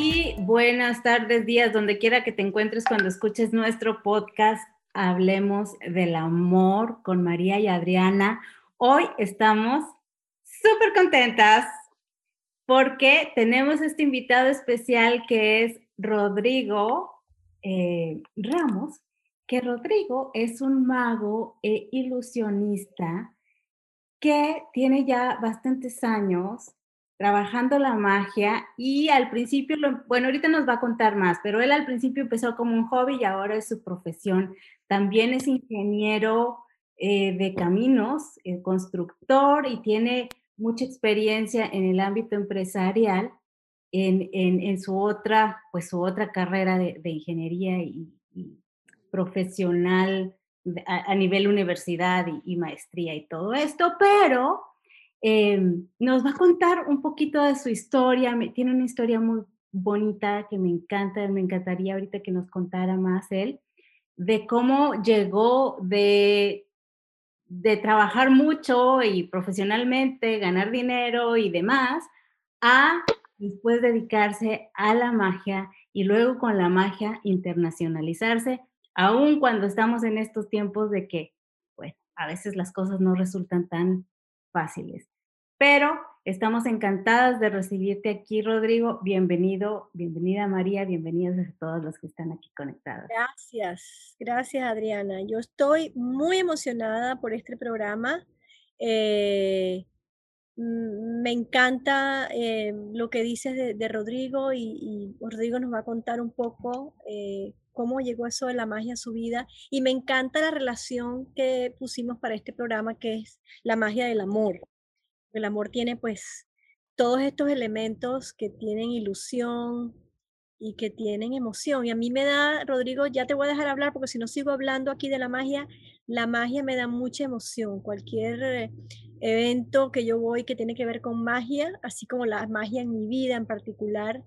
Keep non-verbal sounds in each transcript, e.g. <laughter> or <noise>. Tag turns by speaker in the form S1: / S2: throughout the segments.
S1: y buenas tardes, días, donde quiera que te encuentres cuando escuches nuestro podcast. Hablemos del amor con María y Adriana. Hoy estamos súper contentas porque tenemos este invitado especial que es Rodrigo eh, Ramos, que Rodrigo es un mago e ilusionista que tiene ya bastantes años trabajando la magia y al principio, bueno, ahorita nos va a contar más, pero él al principio empezó como un hobby y ahora es su profesión. También es ingeniero eh, de caminos, eh, constructor y tiene mucha experiencia en el ámbito empresarial en, su otra, pues su otra carrera de, ingeniería y, profesional a, nivel universidad y, maestría y todo esto, pero em, nos va a contar un poquito de su historia, tiene una historia muy bonita que me encanta, me encantaría ahorita que nos contara más él, de cómo llegó de, de trabajar mucho y profesionalmente, ganar dinero y demás, a después dedicarse a la magia y luego con la magia internacionalizarse, aun cuando estamos en estos tiempos de que, bueno, a veces las cosas no resultan tan fáciles. Pero estamos encantadas de recibirte aquí, Rodrigo. Bienvenido, bienvenida María, bienvenidos a todos los que están aquí conectados.
S2: Gracias, gracias Adriana. Yo estoy muy emocionada por este programa. Eh, me encanta eh, lo que dices de, Rodrigo y, Rodrigo nos va a contar un poco eh, cómo llegó eso de la magia a su vida y me encanta la relación que pusimos para este programa que es la magia del amor. El amor tiene pues todos estos elementos que tienen ilusión y que tienen emoción. Y a mí me da, Rodrigo, ya te voy a dejar hablar porque si no sigo hablando aquí de la magia, la magia me da mucha emoción. Cualquier evento que yo voy que tiene que ver con magia, así como la magia en mi vida en particular,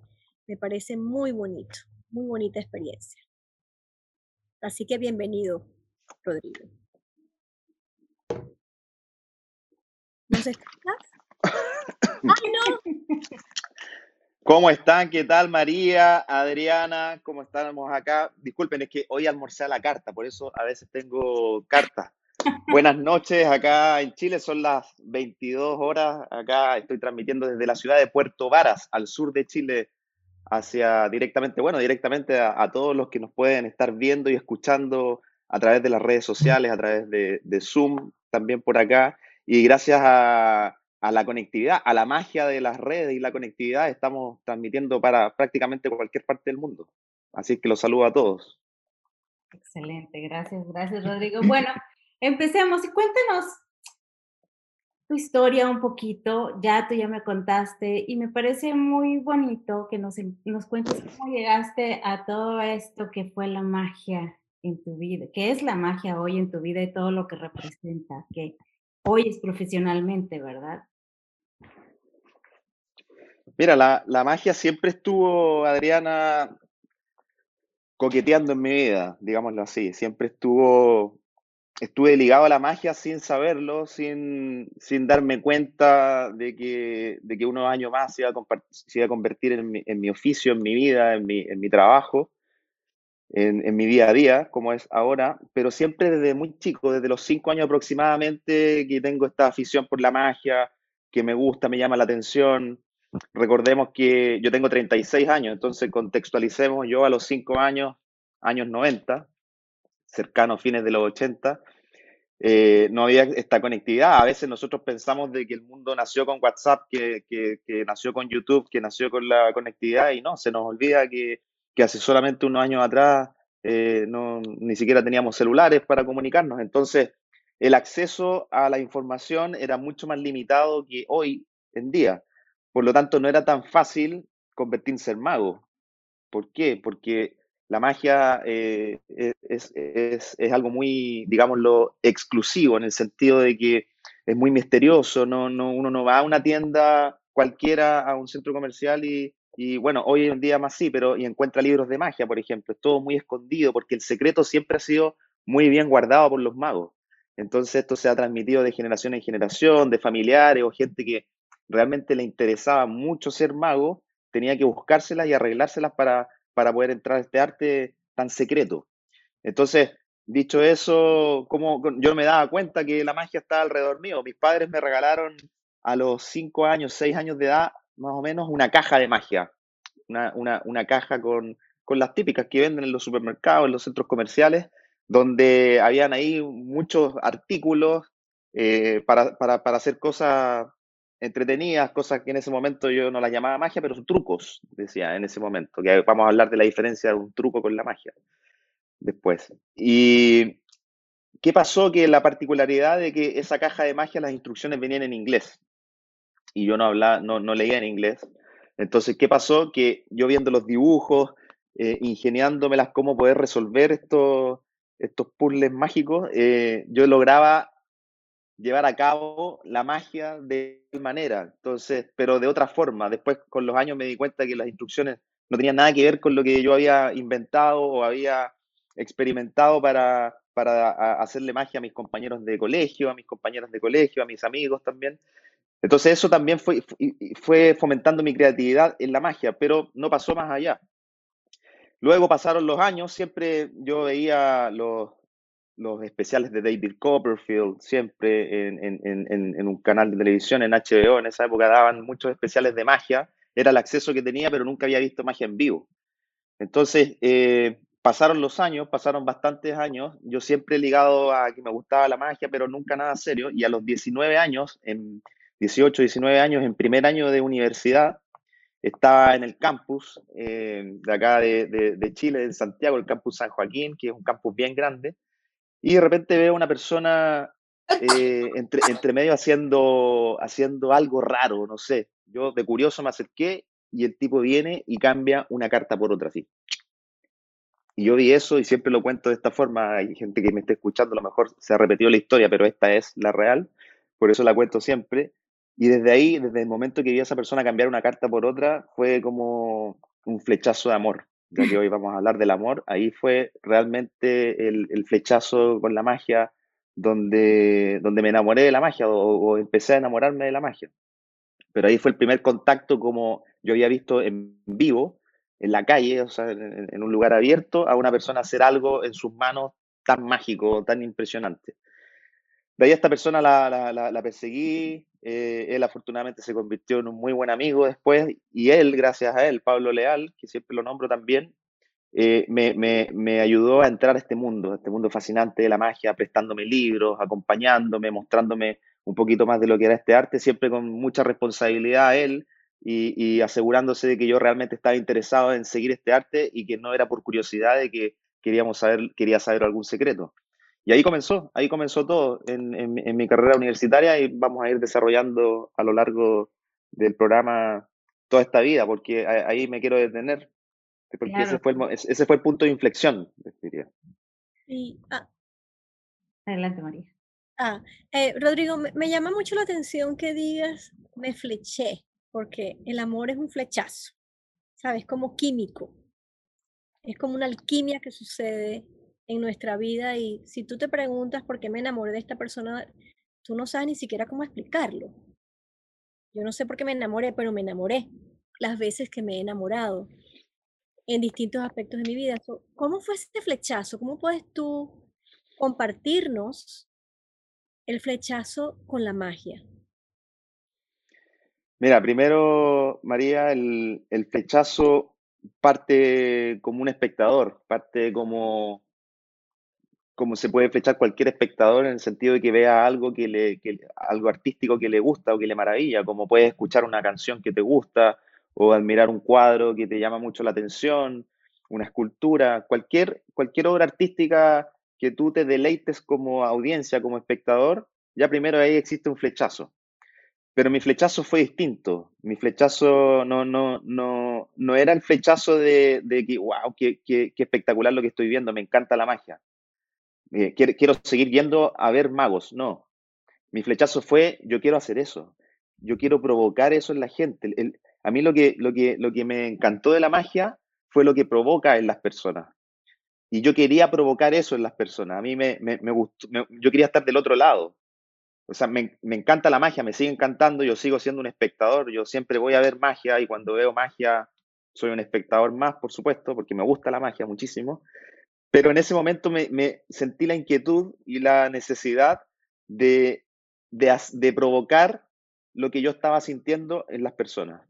S2: me parece muy bonito, muy bonita experiencia. Así que bienvenido, Rodrigo.
S3: ¿Nos escuchas? <coughs> ¡Ay, no! ¿Cómo están? ¿Qué tal María, Adriana? ¿Cómo estamos acá? Disculpen, es que hoy almorcé a la carta, por eso a veces tengo carta. <laughs> Buenas noches, acá en Chile son las 22 horas, acá estoy transmitiendo desde la ciudad de Puerto Varas, al sur de Chile, hacia directamente, bueno, directamente a, todos los que nos pueden estar viendo y escuchando a través de las redes sociales, a través de, Zoom, también por acá, y gracias a, la conectividad, a la magia de las redes y la conectividad, estamos transmitiendo para prácticamente cualquier parte del mundo. Así que los saludo a todos.
S1: Excelente, gracias, gracias Rodrigo. Bueno, Empecemos y cuéntenos tu historia un poquito. Ya tú ya me contaste y me parece muy bonito que nos, nos cuentes cómo llegaste a todo esto que fue la magia en tu vida, que es la magia hoy en tu vida y todo lo que representa, que hoy es profesionalmente, ¿verdad?
S3: Mira, la, la magia siempre estuvo, Adriana, coqueteando en mi vida, digámoslo así. Siempre estuvo estuve ligado a la magia sin saberlo, sin, darme cuenta de que, de que unos años más se iba a, convertir en mi, oficio, en mi vida, en mi, trabajo, en, mi día a día, como es ahora, pero siempre desde muy chico, desde los cinco años aproximadamente, que tengo esta afición por la magia, que me gusta, me llama la atención. Recordemos que yo tengo 36 años, entonces contextualicemos yo a los cinco años, años 90, cercano a fines de los 80, eh, no había esta conectividad. A veces nosotros pensamos de que el mundo nació con WhatsApp, que, nació con YouTube, que nació con la conectividad y no, se nos olvida que, hace solamente unos años atrás eh, no, ni siquiera teníamos celulares para comunicarnos. Entonces, el acceso a la información era mucho más limitado que hoy en día. Por lo tanto, no era tan fácil convertirse en mago. ¿Por qué? Porque la magia eh, e, es, algo muy, digámoslo, exclusivo, en el sentido de que es muy misterioso, no, no, uno no va a una tienda cualquiera, a un centro comercial y, y, bueno, hoy en día más sí, pero y encuentra libros de magia, por ejemplo, es todo muy escondido porque el secreto siempre ha sido muy bien guardado por los magos. Entonces esto se ha transmitido de generación en generación, de familiares o gente que realmente le interesaba mucho ser mago tenía que buscárselas y arreglárselas para, para poder entrar a este arte tan secreto. Entonces, dicho eso, como yo me daba cuenta que la magia estaba alrededor mío. Mis padres me regalaron a los 5 años, 6 años de edad, más o menos, una caja de magia. Una, una, una caja con, con las típicas que venden en los supermercados, en los centros comerciales, donde habían ahí muchos artículos eh, para, para, para, hacer cosas entretenidas, cosas que en ese momento yo no las llamaba magia, pero trucos, decía en ese momento, que vamos a hablar de la diferencia de un truco con la magia después. Y ¿qué pasó? Que la particularidad de que esa caja de magia, las instrucciones venían en inglés, y yo no hablaba, no, no leía en inglés. Entonces, ¿qué pasó? Que yo viendo los dibujos, eh, ingeniándomelas cómo poder resolver estos, estos puzzles mágicos, eh, yo lograba llevar a cabo la magia de manera, entonces, pero de otra forma. Después, con los años, me di cuenta que las instrucciones no tenían nada que ver con lo que yo había inventado o había experimentado para, para hacerle magia a mis compañeros de colegio, a mis compañeras de colegio, a mis amigos también. Entonces eso también fue, fue fomentando mi creatividad en la magia, pero no pasó más allá. Luego pasaron los años, siempre yo veía los, los especiales de David Copperfield, siempre en, un canal de televisión, en HBO, en esa época daban muchos especiales de magia, era el acceso que tenía, pero nunca había visto magia en vivo. Entonces, eh, pasaron los años, pasaron bastantes años, yo siempre ligado a que me gustaba la magia, pero nunca nada serio, y a los 19 años, en 18, 19 años, en primer año de universidad, estaba en el campus eh, de acá de, de, Chile, en Santiago, el campus San Joaquín, que es un campus bien grande, y de repente veo una persona eh, <laughs> entre, entre medio haciendo, haciendo algo raro, no sé. Yo de curioso me acerqué y el tipo viene y cambia una carta por otra, así. Y yo vi eso y siempre lo cuento de esta forma. Hay gente que me está escuchando, a lo mejor se ha repetido la historia, pero esta es la real, por eso la cuento siempre. Y desde ahí, desde el momento que vi a esa persona cambiar una carta por otra, fue como un flechazo de amor ya que hoy <laughs> vamos a hablar del amor, ahí fue realmente el, flechazo con la magia donde, donde me enamoré de la magia o, empecé a enamorarme de la magia. Pero ahí fue el primer contacto como yo había visto en vivo, en la calle, o sea, en, un lugar abierto, a una persona hacer algo en sus manos tan mágico, tan impresionante. De ahí a esta persona la, la perseguí, eh, él afortunadamente se convirtió en un muy buen amigo después y él, gracias a él, Pablo Leal, que siempre lo nombro también, eh, me, me, ayudó a entrar a este mundo, a este mundo fascinante de la magia, prestándome libros, acompañándome, mostrándome un poquito más de lo que era este arte, siempre con mucha responsabilidad a él y, y asegurándose de que yo realmente estaba interesado en seguir este arte y que no era por curiosidad de que queríamos saber, quería saber algún secreto. Y ahí comenzó, ahí comenzó todo en, en, mi carrera universitaria y vamos a ir desarrollando a lo largo del programa toda esta vida, porque ahí me quiero detener, porque ese, fue el, ese fue el punto de inflexión, diría.
S2: Sí. Ah.
S1: Adelante, María.
S2: Ah, eh, Rodrigo, me, me, llama mucho la atención que digas me fleché, porque el amor es un flechazo, ¿sabes? Como químico. Es como una alquimia que sucede en nuestra vida y si tú te preguntas por qué me enamoré de esta persona, tú no sabes ni siquiera cómo explicarlo. Yo no sé por qué me enamoré, pero me enamoré las veces que me he enamorado en distintos aspectos de mi vida. ¿Cómo fue ese flechazo? ¿Cómo puedes tú compartirnos el flechazo con la magia?
S3: Mira, primero, María, el, el flechazo parte como un espectador, parte como como se puede flechar cualquier espectador en el sentido de que vea algo que le, algo artístico que le gusta o que le maravilla, como puedes escuchar una canción que te gusta o admirar un cuadro que te llama mucho la atención, una escultura, cualquier, cualquier obra artística que tú te deleites como audiencia, como espectador, ya primero ahí existe un flechazo. Pero mi flechazo fue distinto. Mi flechazo no, no, no, no era el flechazo de, de que, wow, qué, qué espectacular lo que estoy viendo, me encanta la magia eh, quiero, seguir yendo a ver magos. No, mi flechazo fue, yo quiero hacer eso, yo quiero provocar eso en la gente. a mí lo que, lo, que, lo que me encantó de la magia fue lo que provoca en las personas. Y yo quería provocar eso en las personas. A mí me, me, gustó, yo quería estar del otro lado. o sea, me, me, encanta la magia, me sigue encantando, yo sigo siendo un espectador, yo siempre voy a ver magia y cuando veo magia soy un espectador más, por supuesto, porque me gusta la magia muchísimo, pero en ese momento me, sentí la inquietud y la necesidad de, de, provocar lo que yo estaba sintiendo en las personas.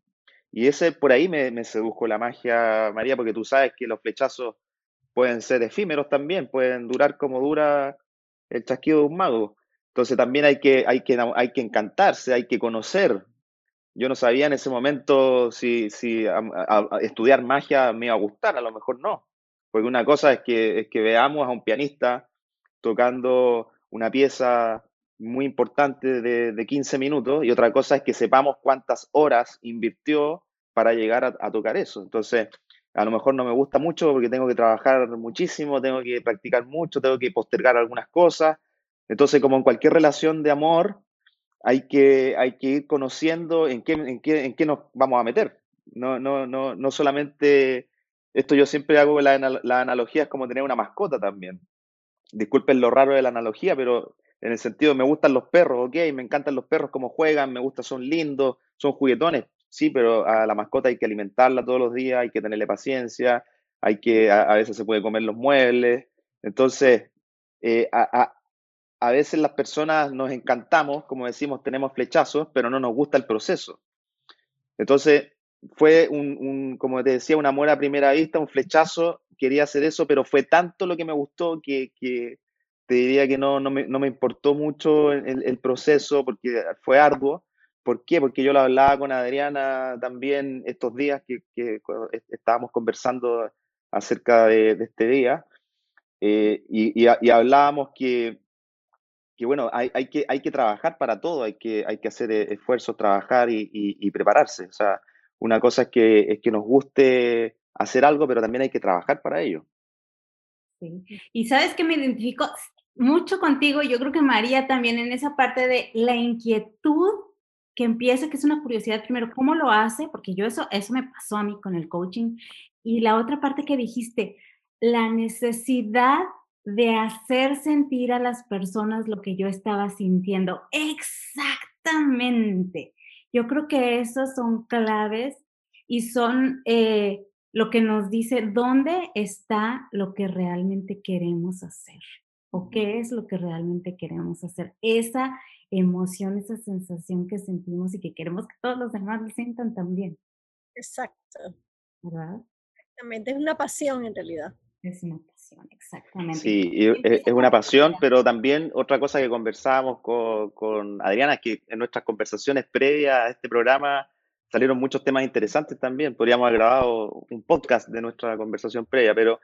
S3: Y ese por ahí me, me sedujo la magia, María, porque tú sabes que los flechazos pueden ser efímeros también, pueden durar como dura el chasquido de un mago. Entonces también hay que, hay que, hay que encantarse, hay que conocer. Yo no sabía en ese momento si, si estudiar magia me iba a gustar, a lo mejor no. Porque una cosa es que, veamos a un pianista tocando una pieza muy importante de, de, 15 minutos y otra cosa es que sepamos cuántas horas invirtió para llegar a, tocar eso. Entonces, a lo mejor no me gusta mucho porque tengo que trabajar muchísimo, tengo que practicar mucho, tengo que postergar algunas cosas. Entonces, como en cualquier relación de amor, hay que, ir conociendo en qué, en, nos vamos a meter. No solamente, esto yo siempre hago la, la analogía, es como tener una mascota también. Disculpen lo raro de la analogía, pero en el sentido, me gustan los perros, ok, me encantan los perros, cómo juegan, me gusta, son lindos, son juguetones, sí, pero a la mascota hay que alimentarla todos los días, hay que tenerle paciencia, hay que, a, a veces se puede comer los muebles. Entonces, eh, a, a, a, veces las personas nos encantamos, como decimos, tenemos flechazos, pero no nos gusta el proceso. Entonces, fue un, un, como te decía, un amor a primera vista, un flechazo, quería hacer eso, pero fue tanto lo que me gustó que, que te diría que no, no, me, no me importó mucho el, el, proceso porque fue arduo. ¿Por qué? Porque yo lo hablaba con Adriana también estos días que, que estábamos conversando acerca de, de este día eh, y, y, y, hablábamos que, que bueno, hay, hay, que, hay que trabajar para todo, hay que, hay que hacer esfuerzos, trabajar y, y, prepararse. O sea, una cosa es que, es que nos guste hacer algo, pero también hay que trabajar para ello.
S1: Sí. Y sabes que me identifico mucho contigo, yo creo que María también en esa parte de la inquietud que empieza, que es una curiosidad primero, ¿cómo lo hace? Porque yo eso, eso me pasó a mí con el coaching. Y la otra parte que dijiste, la necesidad de hacer sentir a las personas lo que yo estaba sintiendo. Exactamente. Yo creo que esos son claves y son eh, lo que nos dice dónde está lo que realmente queremos hacer o qué es lo que realmente queremos hacer. Esa emoción, esa sensación que sentimos y que queremos que todos los demás lo sientan también.
S2: Exacto.
S1: ¿Verdad?
S2: Exactamente, es una pasión en realidad.
S1: Es una pasión, exactamente.
S3: Sí, es, una pasión, pero también otra cosa que conversábamos con, con Adriana es que en nuestras conversaciones previas a este programa salieron muchos temas interesantes también. Podríamos haber grabado un podcast de nuestra conversación previa, pero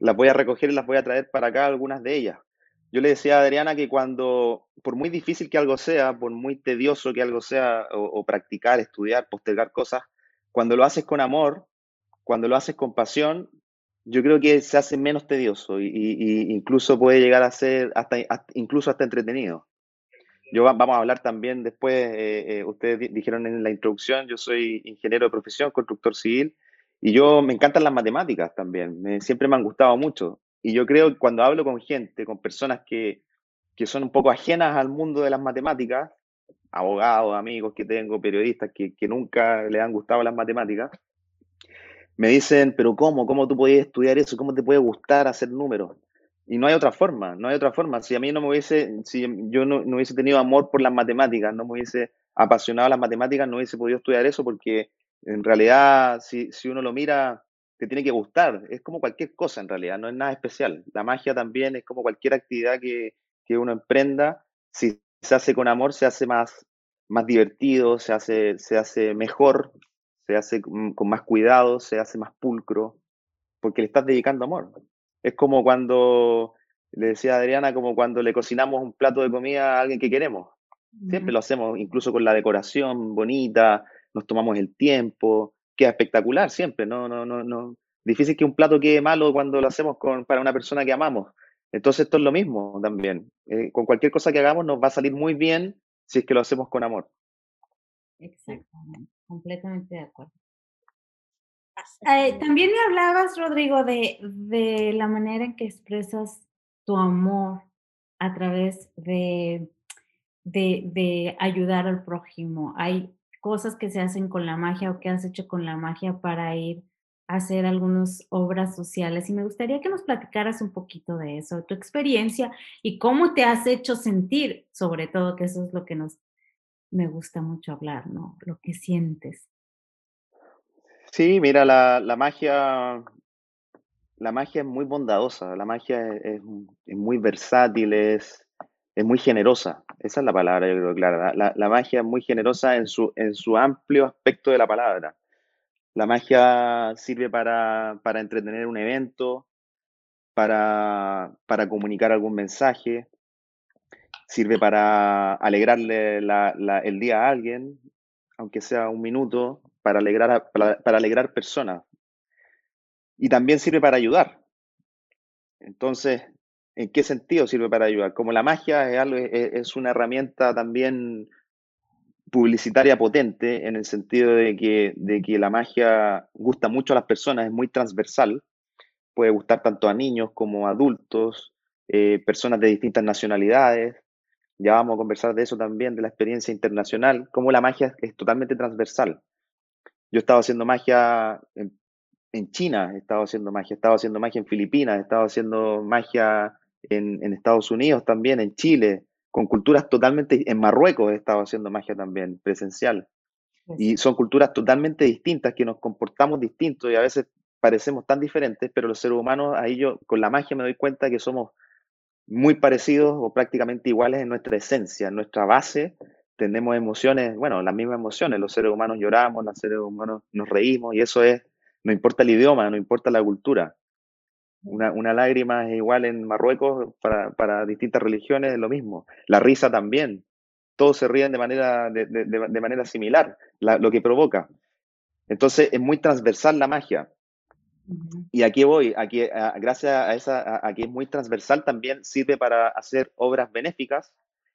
S3: las voy a recoger y las voy a traer para acá algunas de ellas. Yo le decía a Adriana que cuando, por muy difícil que algo sea, por muy tedioso que algo sea, o, o, practicar, estudiar, postergar cosas, cuando lo haces con amor, cuando lo haces con pasión, yo creo que se hace menos tedioso y, y incluso puede llegar a ser hasta, hasta, incluso hasta entretenido. Yo vamos a hablar también después, eh, eh, ustedes dijeron en la introducción, yo soy ingeniero de profesión, constructor civil, y yo me encantan las matemáticas también, me, siempre me han gustado mucho. Y yo creo que cuando hablo con gente, con personas que, que son un poco ajenas al mundo de las matemáticas, abogados, amigos que tengo, periodistas que, que nunca les han gustado las matemáticas, me dicen, pero ¿cómo? ¿Cómo tú podías estudiar eso? ¿Cómo te puede gustar hacer números? Y no hay otra forma, no hay otra forma. Si a mí no me hubiese, si yo no, hubiese tenido amor por las matemáticas, no me hubiese apasionado las matemáticas, no hubiese podido estudiar eso porque en realidad, si, si uno lo mira, te tiene que gustar. Es como cualquier cosa en realidad, no es nada especial. La magia también es como cualquier actividad que, que uno emprenda. Si se hace con amor, se hace más, más divertido, se hace, se hace mejor, se hace con más cuidado, se hace más pulcro, porque le estás dedicando amor. Es como cuando, le decía a Adriana, como cuando le cocinamos un plato de comida a alguien que queremos. Siempre lo hacemos, incluso con la decoración bonita, nos tomamos el tiempo, queda espectacular siempre, no, no, no, no. Difícil que un plato quede malo cuando lo hacemos con, para una persona que amamos. Entonces esto es lo mismo también. Eh, con cualquier cosa que hagamos nos va a salir muy bien si es que lo hacemos con amor.
S1: Exactamente, completamente de acuerdo. Eh, también me hablabas, Rodrigo, de, de la manera en que expresas tu amor a través de de, ayudar al prójimo. Hay cosas que se hacen con la magia o que has hecho con la magia para ir a hacer algunas obras sociales. Y me gustaría que nos platicaras un poquito de eso, tu experiencia y cómo te has hecho sentir, sobre todo, que eso es lo que nos me gusta mucho hablar, ¿no? Lo que sientes.
S3: Sí, mira, la, la magia la magia es muy bondadosa, la magia es, muy versátil, es, es, muy generosa. Esa es la palabra, yo creo, clara. La, magia es muy generosa en su, en su amplio aspecto de la palabra. La magia sirve para, entretener un evento, para, comunicar algún mensaje, sirve para alegrarle el día a alguien, aunque sea un minuto, para alegrar, para alegrar personas y también sirve para ayudar. Entonces, ¿en qué sentido sirve para ayudar? Como la magia es, es una herramienta también publicitaria potente en el sentido de que, de que la magia gusta mucho a las personas, es muy transversal, puede gustar tanto a niños como a adultos, eh, personas de distintas nacionalidades. Ya vamos a conversar de eso también, de la experiencia internacional, cómo la magia es totalmente transversal. Yo estaba haciendo magia en en China he estado haciendo magia, he estado haciendo magia en Filipinas, he estado haciendo magia en, Estados Unidos también, en Chile, con culturas totalmente, en Marruecos he estado haciendo magia también, presencial. Y son culturas totalmente distintas, que nos comportamos distintos y a veces parecemos tan diferentes, pero los seres humanos, ahí yo con la magia me doy cuenta que somos muy parecidos o prácticamente iguales en nuestra esencia, en nuestra base. Tenemos emociones, bueno, las mismas emociones. Los seres humanos lloramos, los seres humanos nos reímos y eso es no importa el idioma, no importa la cultura. Una, lágrima es igual en Marruecos para, distintas religiones, es lo mismo. La risa también. Todos se ríen de manera, de, manera similar, lo que provoca. Entonces es muy transversal la magia. Y aquí voy, aquí, gracias a esa, aquí es muy transversal también sirve para hacer obras benéficas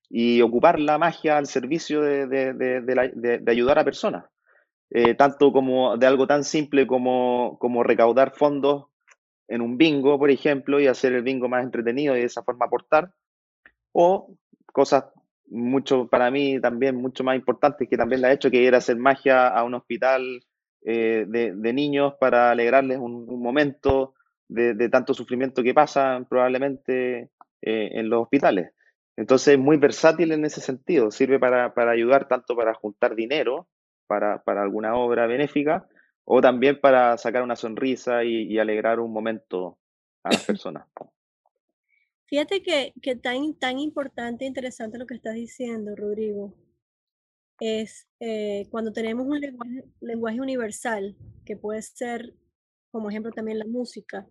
S3: y ocupar la magia al servicio de, ayudar a personas. Eh, tanto como de algo tan simple como, como recaudar fondos en un bingo, por ejemplo, y hacer el bingo más entretenido y de esa forma aportar, o cosas mucho, para mí también mucho más importantes que también la he hecho, que ir a hacer magia a un hospital eh, de, niños para alegrarles un, momento de, tanto sufrimiento que pasan probablemente eh, en los hospitales. Entonces, es muy versátil en ese sentido, sirve para, para ayudar tanto para juntar dinero, para, alguna obra benéfica o también para sacar una sonrisa y, alegrar un momento a las personas.
S2: Fíjate que, que, tan, tan importante e interesante lo que estás diciendo, Rodrigo, es eh, cuando tenemos un lenguaje, universal, que puede ser, como ejemplo, también la música.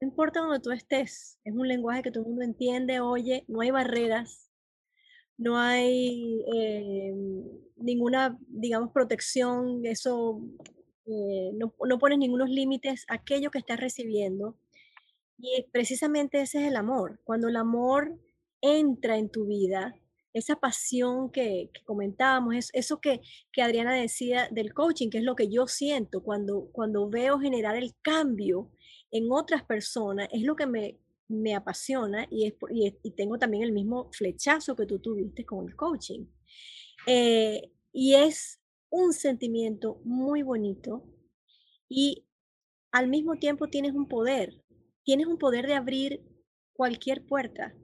S2: No importa donde tú estés, es un lenguaje que todo el mundo entiende, oye, no hay barreras, no hay eh, ninguna, digamos, protección, eso, eh, no, no, pones ningunos límites a aquello que estás recibiendo. Y precisamente ese es el amor. Cuando el amor entra en tu vida, esa pasión que, comentábamos, es, eso que, que, Adriana decía del coaching, que es lo que yo siento cuando, cuando veo generar el cambio en otras personas, es lo que me, me apasiona y, es, y, tengo también el mismo flechazo que tú tuviste con el coaching. Eh, y es un sentimiento muy bonito y al mismo tiempo tienes un poder, tienes un poder de abrir cualquier puerta,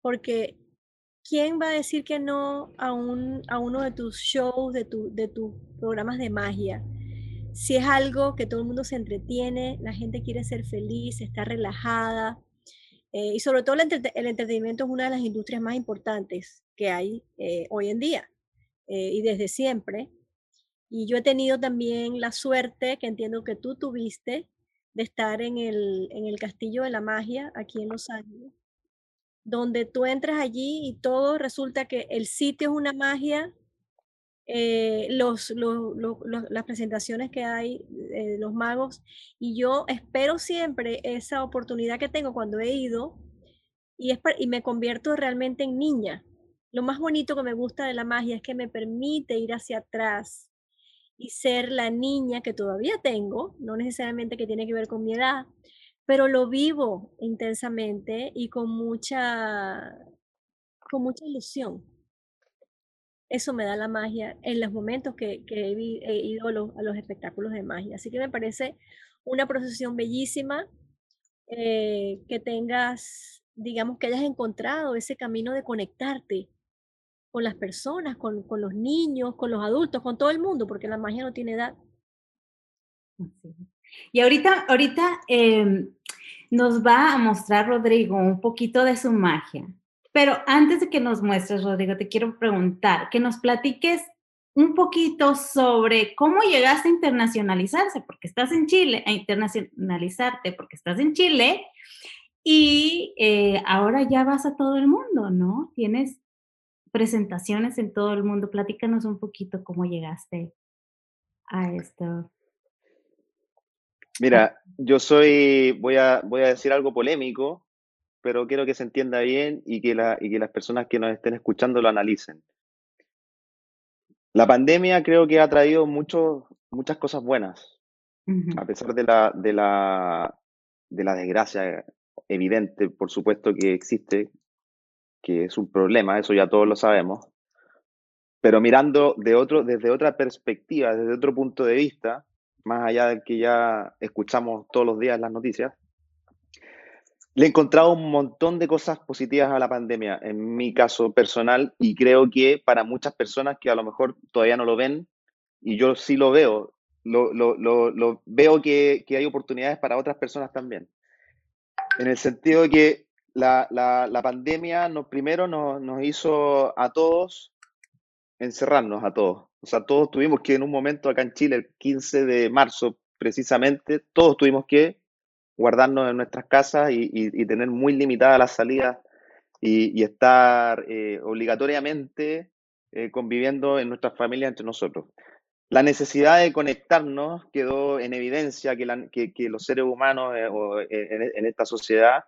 S2: porque ¿quién va a decir que no a, un, a uno de tus shows, de, tu, de tus programas de magia? Si es algo que todo el mundo se entretiene, la gente quiere ser feliz, está relajada, eh, y sobre todo el, entretenimiento es una de las industrias más importantes que hay eh, hoy en día eh, y desde siempre. Y yo he tenido también la suerte, que entiendo que tú tuviste, de estar en el, en el Castillo de la Magia aquí en Los Ángeles, donde tú entras allí y todo resulta que el sitio es una magia, eh, los, las presentaciones que hay, de los magos, y yo espero siempre esa oportunidad que tengo cuando he ido y, es, y me convierto realmente en niña. Lo más bonito que me gusta de la magia es que me permite ir hacia atrás y ser la niña que todavía tengo, no necesariamente que tiene que ver con mi edad, pero lo vivo intensamente y con mucha, con mucha ilusión eso me da la magia en los momentos que, he, ido a los, espectáculos de magia. Así que me parece una procesión bellísima, eh, que tengas, digamos, que hayas encontrado ese camino de conectarte con las personas, con, los niños, con los adultos, con todo el mundo, porque la magia no tiene edad.
S1: Y ahorita, ahorita em, nos va a mostrar Rodrigo un poquito de su magia. Pero antes de que nos muestres, Rodrigo, te quiero preguntar, que nos platiques un poquito sobre cómo llegaste a internacionalizarse, porque estás en Chile, a internacionalizarte, porque estás en Chile, y eh, ahora ya vas a todo el mundo, ¿no? Tienes presentaciones en todo el mundo. Platícanos un poquito cómo llegaste a esto.
S3: Mira, yo soy, voy a, voy a decir algo polémico, pero quiero que se entienda bien y que, la, y que las personas que nos estén escuchando lo analicen. La pandemia creo que ha traído mucho, muchas cosas buenas, a pesar de la, de, la, de la desgracia evidente, por supuesto, que existe, que es un problema, eso ya todos lo sabemos, pero mirando de otro, desde otra perspectiva, desde otro punto de vista, más allá del que ya escuchamos todos los días las noticias, le he encontrado un montón de cosas positivas a la pandemia, en mi caso personal, y creo que para muchas personas que a lo mejor todavía no lo ven, y yo sí lo veo, lo, lo, veo que, que, hay oportunidades para otras personas también. En el sentido de que la, la, la pandemia nos, primero nos, nos hizo a todos encerrarnos, a todos. O sea, todos tuvimos que en un momento acá en Chile, el 15 de marzo precisamente, todos tuvimos que guardarnos en nuestras casas y, tener muy limitadas las salidas y, estar eh, obligatoriamente eh, conviviendo en nuestras familias entre nosotros. La necesidad de conectarnos quedó en evidencia que, que, los seres humanos eh, en, en, esta sociedad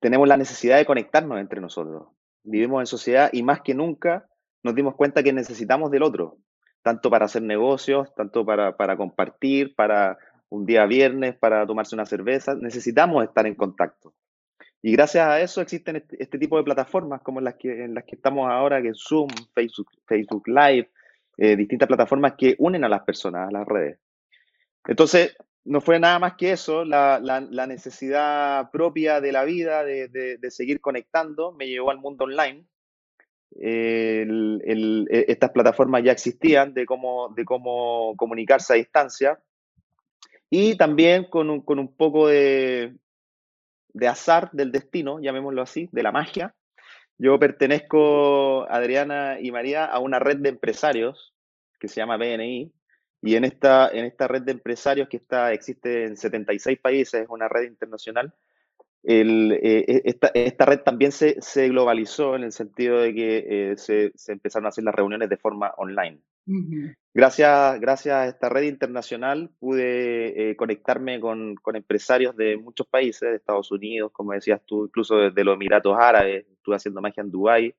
S3: tenemos la necesidad de conectarnos entre nosotros. Vivimos en sociedad y más que nunca nos dimos cuenta que necesitamos del otro, tanto para hacer negocios, tanto para, para compartir, para un día viernes para tomarse una cerveza, necesitamos estar en contacto. Y gracias a eso existen este, este, tipo de plataformas como las que, en las que estamos ahora, que Zoom, Facebook, Facebook Live, eh, distintas plataformas que unen a las personas, a las redes. Entonces, no fue nada más que eso, la, la, necesidad propia de la vida de, de, seguir conectando me llevó al mundo online. E, estas plataformas ya existían de cómo, de cómo comunicarse a distancia, y también con un, con un poco de, de azar del destino, llamémoslo así, de la magia. Yo pertenezco, Adriana y María, a una red de empresarios que se llama BNI. Y en esta, en esta red de empresarios que está, existe en 76 países, es una red internacional, el, eh, e, esta, esta, red también se, se, globalizó en el sentido de que eh, se, se, empezaron a hacer las reuniones de forma online. Gracias, gracias a esta red internacional pude eh, conectarme con, con, empresarios de muchos países, de Estados Unidos, como decías tú, incluso de, los Emiratos Árabes, estuve haciendo magia en Dubái,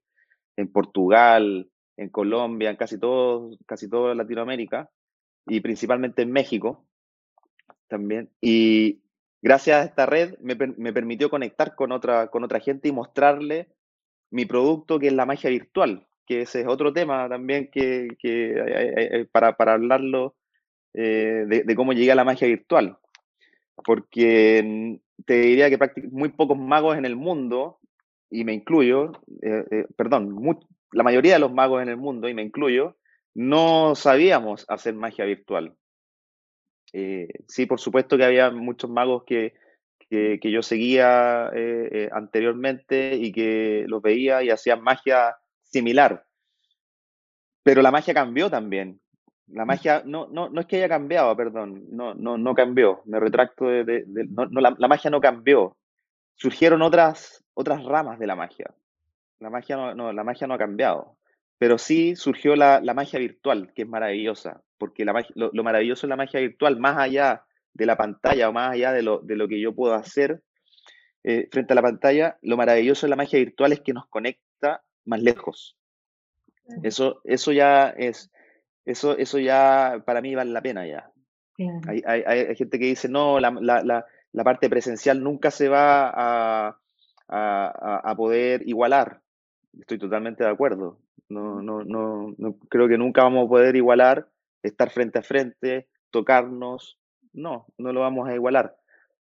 S3: en Portugal, en Colombia, en casi todo, casi toda Latinoamérica y principalmente en México también. Y gracias a esta red me, permitió conectar con otra, con otra gente y mostrarle mi producto que es la magia virtual, que ese es otro tema también que, que para, para, hablarlo eh, de, cómo llegué a la magia virtual. Porque te diría que muy pocos magos en el mundo, y me incluyo, eh, eh, perdón, la mayoría de los magos en el mundo, y me incluyo, no sabíamos hacer magia virtual. Sí, por supuesto que había muchos magos que, que, que yo seguía anteriormente y que los veía y hacían magia similar. Pero la magia cambió también. La mm. magia, no, no, no es que haya cambiado, perdón, no, no, no cambió, me retracto de, no, la, magia no cambió. Surgieron otras, otras ramas de la magia. La magia no, la magia no ha cambiado. Pero sí surgió la, magia virtual, que es maravillosa, porque la lo, maravilloso de la magia virtual, más allá de la pantalla o más allá de lo, de lo que yo puedo hacer eh, frente a la pantalla, lo maravilloso de la magia virtual es que nos conecta más lejos. Eso, eso ya es, eso, eso ya para mí vale la pena ya. Hay, hay, hay, gente que dice, no, la, la, la, parte presencial nunca se va a, a, a, poder igualar. Estoy totalmente de acuerdo. No, no, no, no creo que nunca vamos a poder igualar estar frente a frente, tocarnos. No, no lo vamos a igualar.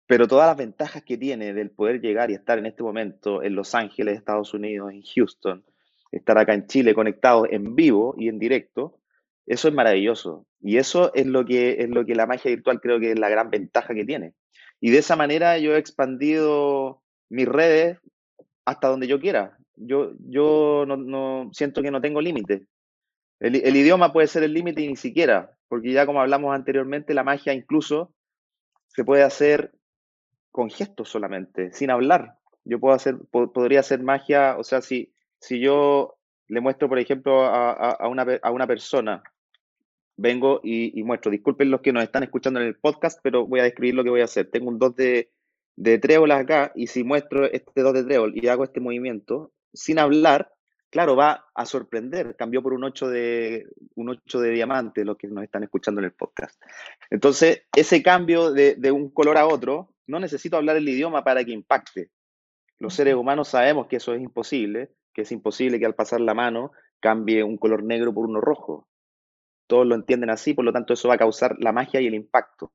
S3: Pero todas las ventajas que tiene del poder llegar y estar en este momento en Los Ángeles, Estados Unidos, en Houston, estar acá en Chile conectados en vivo y en directo, eso es maravilloso. Y eso es lo que es lo que la magia virtual creo que es la gran ventaja que tiene. Y de esa manera yo he expandido mis redes hasta donde yo quiera. Yo, yo no, siento que no tengo límite. El, idioma puede ser el límite ni siquiera, porque ya como hablamos anteriormente, la magia incluso se puede hacer con gestos solamente, sin hablar. Yo puedo hacer, podría hacer magia, o sea, si, si yo le muestro, por ejemplo, a, una, a una, persona, vengo y, muestro, disculpen los que nos están escuchando en el podcast, pero voy a describir lo que voy a hacer. Tengo un 2 de, de trébolas acá y si muestro este 2 de trébol y hago este movimiento, sin hablar, claro, va a sorprender. Cambió por un 8 de, un 8 de diamante, los que nos están escuchando en el podcast. Entonces, ese cambio de, de un color a otro, no necesito hablar el idioma para que impacte. Los seres humanos sabemos que eso es imposible, que es imposible que al pasar la mano cambie un color negro por uno rojo. Todos lo entienden así, por lo tanto eso va a causar la magia y el impacto.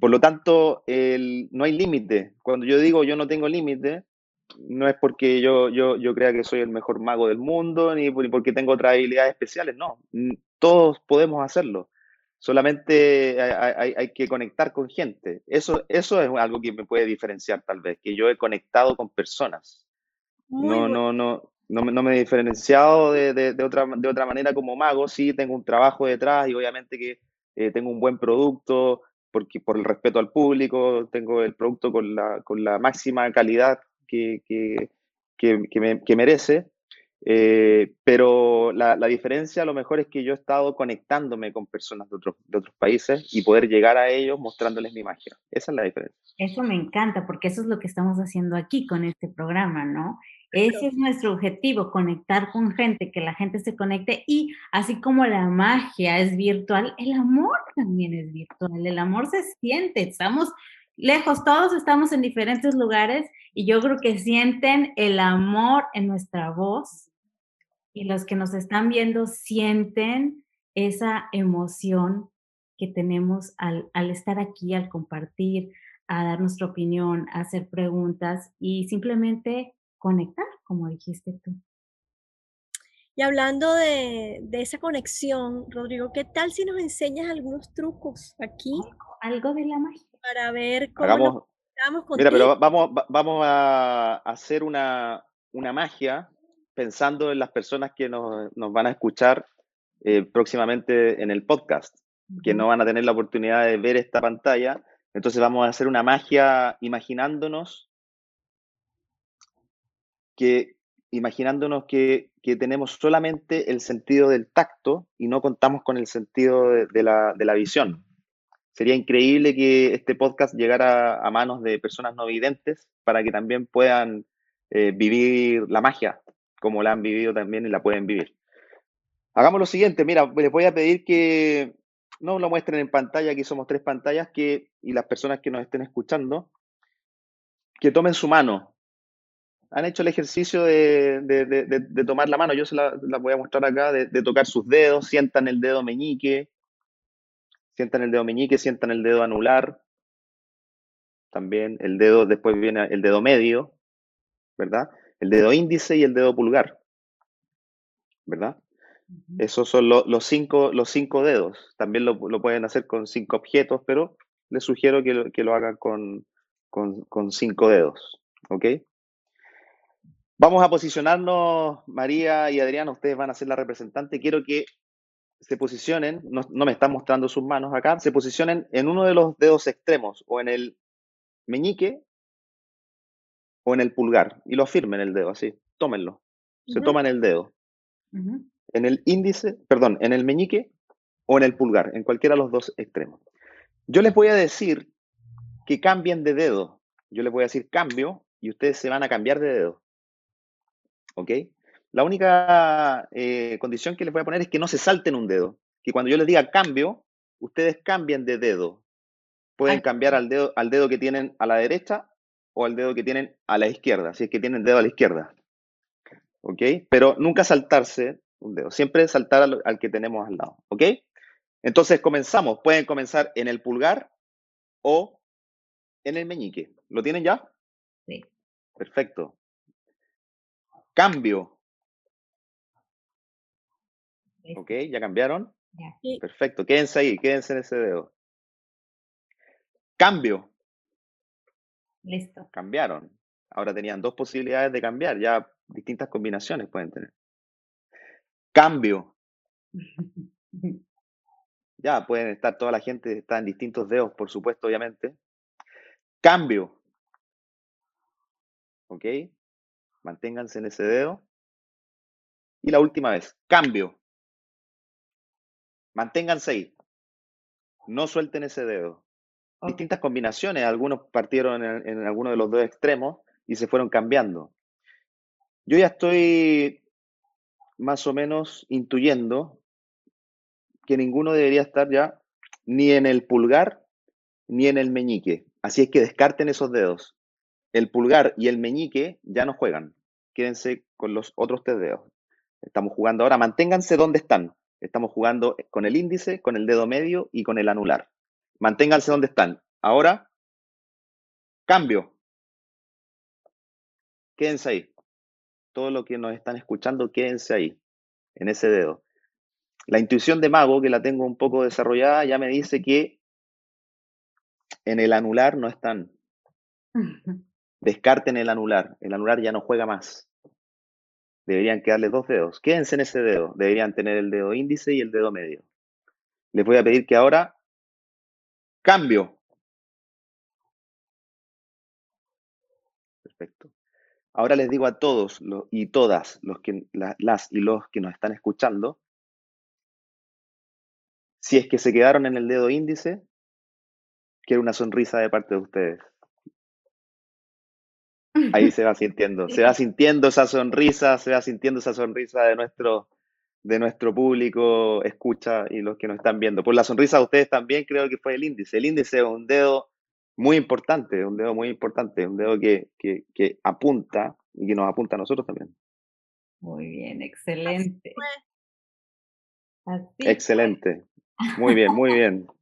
S3: Por lo tanto, el, no hay límite. Cuando yo digo yo no tengo límite, no es porque yo, yo, yo crea que soy el mejor mago del mundo, ni porque tengo otras habilidades especiales, no. Todos podemos hacerlo. Solamente hay, hay, que conectar con gente. Eso, eso es algo que me puede diferenciar tal vez, que yo he conectado con personas. no, no, no, no, no, me he diferenciado de, de, otra, de otra manera como mago. Sí, tengo un trabajo detrás y obviamente que eh, tengo un buen producto porque, por el respeto al público, tengo el producto con la, con la máxima calidad que, que, que, merece. Eh, pero la, la, diferencia a lo mejor es que yo he estado conectándome con personas de otros, de otros países y poder llegar a ellos mostrándoles mi magia. Esa es la diferencia.
S1: Eso me encanta porque eso es lo que estamos haciendo aquí con este programa, ¿no? Ese es nuestro objetivo, conectar con gente, que la gente se conecte y así como la magia es virtual, el amor también es virtual, el amor se siente, estamos lejos, todos estamos en diferentes lugares y yo creo que sienten el amor en nuestra voz y los que nos están viendo sienten esa emoción que tenemos al, al estar aquí, al compartir, a dar nuestra opinión, a hacer preguntas y simplemente conectar, como dijiste tú.
S2: Y hablando de, esa conexión, Rodrigo, ¿qué tal si nos enseñas algunos trucos aquí?
S1: Algo de la magia.
S2: Para ver cómo
S3: Hagamos, Mira, pero vamos, vamos a hacer una, magia pensando en las personas que nos, van a escuchar eh, próximamente en el podcast, que no van a tener la oportunidad de ver esta pantalla. Entonces vamos a hacer una magia imaginándonos que imaginándonos que, tenemos solamente el sentido del tacto y no contamos con el sentido de, la, visión. Sería increíble que este podcast llegara a manos de personas no videntes para que también puedan eh, vivir la magia como la han vivido también y la pueden vivir. Hagamos lo siguiente, mira, les voy a pedir que no lo muestren en pantalla, aquí somos tres pantallas, que, y las personas que nos estén escuchando, que tomen su mano han hecho el ejercicio de, tomar la mano, yo se la, voy a mostrar acá, de, tocar sus dedos, sientan el dedo meñique, sientan el dedo meñique, sientan el dedo anular, también el dedo, después viene el dedo medio, ¿verdad? El dedo índice y el dedo pulgar, ¿verdad? Esos son los, cinco, los cinco dedos. También lo, pueden hacer con cinco objetos, pero les sugiero que lo, que lo hagan con, con, con cinco dedos, ¿ok? Vamos a posicionarnos, María y Adriana, ustedes van a ser la representante. Quiero que se posicionen, no, me están mostrando sus manos acá, se posicionen en uno de los dedos extremos, o en el meñique o en el pulgar, y lo afirmen el dedo, así, tómenlo. Se toman el dedo. En el índice, perdón, en el meñique o en el pulgar, en cualquiera de los dos extremos. Yo les voy a decir que cambien de dedo. Yo les voy a decir cambio y ustedes se van a cambiar de dedo. ¿ok? La única eh, condición que les voy a poner es que no se salten un dedo. Que cuando yo les diga cambio, ustedes cambien de dedo. Pueden cambiar al dedo, al dedo que tienen a la derecha o al dedo que tienen a la izquierda, si es que tienen dedo a la izquierda. ¿Ok? Pero nunca saltarse, un dedo. Siempre saltar al, que tenemos al lado, ¿ok? Entonces comenzamos. Pueden comenzar en el pulgar o en el meñique. ¿Lo tienen ya?
S1: Sí.
S3: Perfecto. Cambio. ¿Ok? ¿Ya cambiaron? Perfecto. Quédense ahí, quédense en ese dedo. Cambio.
S1: Listo.
S3: Cambiaron. Ahora tenían dos posibilidades de cambiar, ya distintas combinaciones pueden tener. Cambio. <laughs> Ya pueden estar, toda la gente está en distintos dedos, por supuesto, obviamente. Cambio. ¿Ok? Manténganse en ese dedo. Y la última vez, cambio. Manténganse ahí. No suelten ese dedo. Distintas combinaciones, algunos partieron en, en alguno de los dos extremos y se fueron cambiando. Yo ya estoy más o menos intuyendo que ninguno debería estar ya ni en el pulgar ni en el meñique. Así es que descarten esos dedos. El pulgar y el meñique ya no juegan. Quédense con los otros tres dedos. Estamos jugando ahora, manténganse donde están. Estamos jugando con el índice, con el dedo medio y con el anular. Manténganse donde están. Ahora, cambio. Quédense ahí. Todo lo que nos están escuchando, quédense ahí, en ese dedo. La intuición de mago, que la tengo un poco desarrollada, ya me dice que en el anular no están. Descarten el anular. El anular ya no juega más. Deberían quedarle dos dedos. Quédense en ese dedo. Deberían tener el dedo índice y el dedo medio. Les voy a pedir que ahora cambio. Perfecto. Ahora les digo a todos y todas los que, las y los que nos están escuchando, si es que se quedaron en el dedo índice, quiero una sonrisa de parte de ustedes. Ahí se va sintiendo, se va sintiendo esa sonrisa, se va sintiendo esa sonrisa de nuestro, de nuestro público, escucha y los que nos están viendo. Por la sonrisa de ustedes también creo que fue el índice. El índice es un dedo muy importante, un dedo muy importante, un dedo que, que, apunta y que nos apunta a nosotros también.
S1: Muy bien, excelente.
S3: excelente. Muy bien, muy bien. <laughs>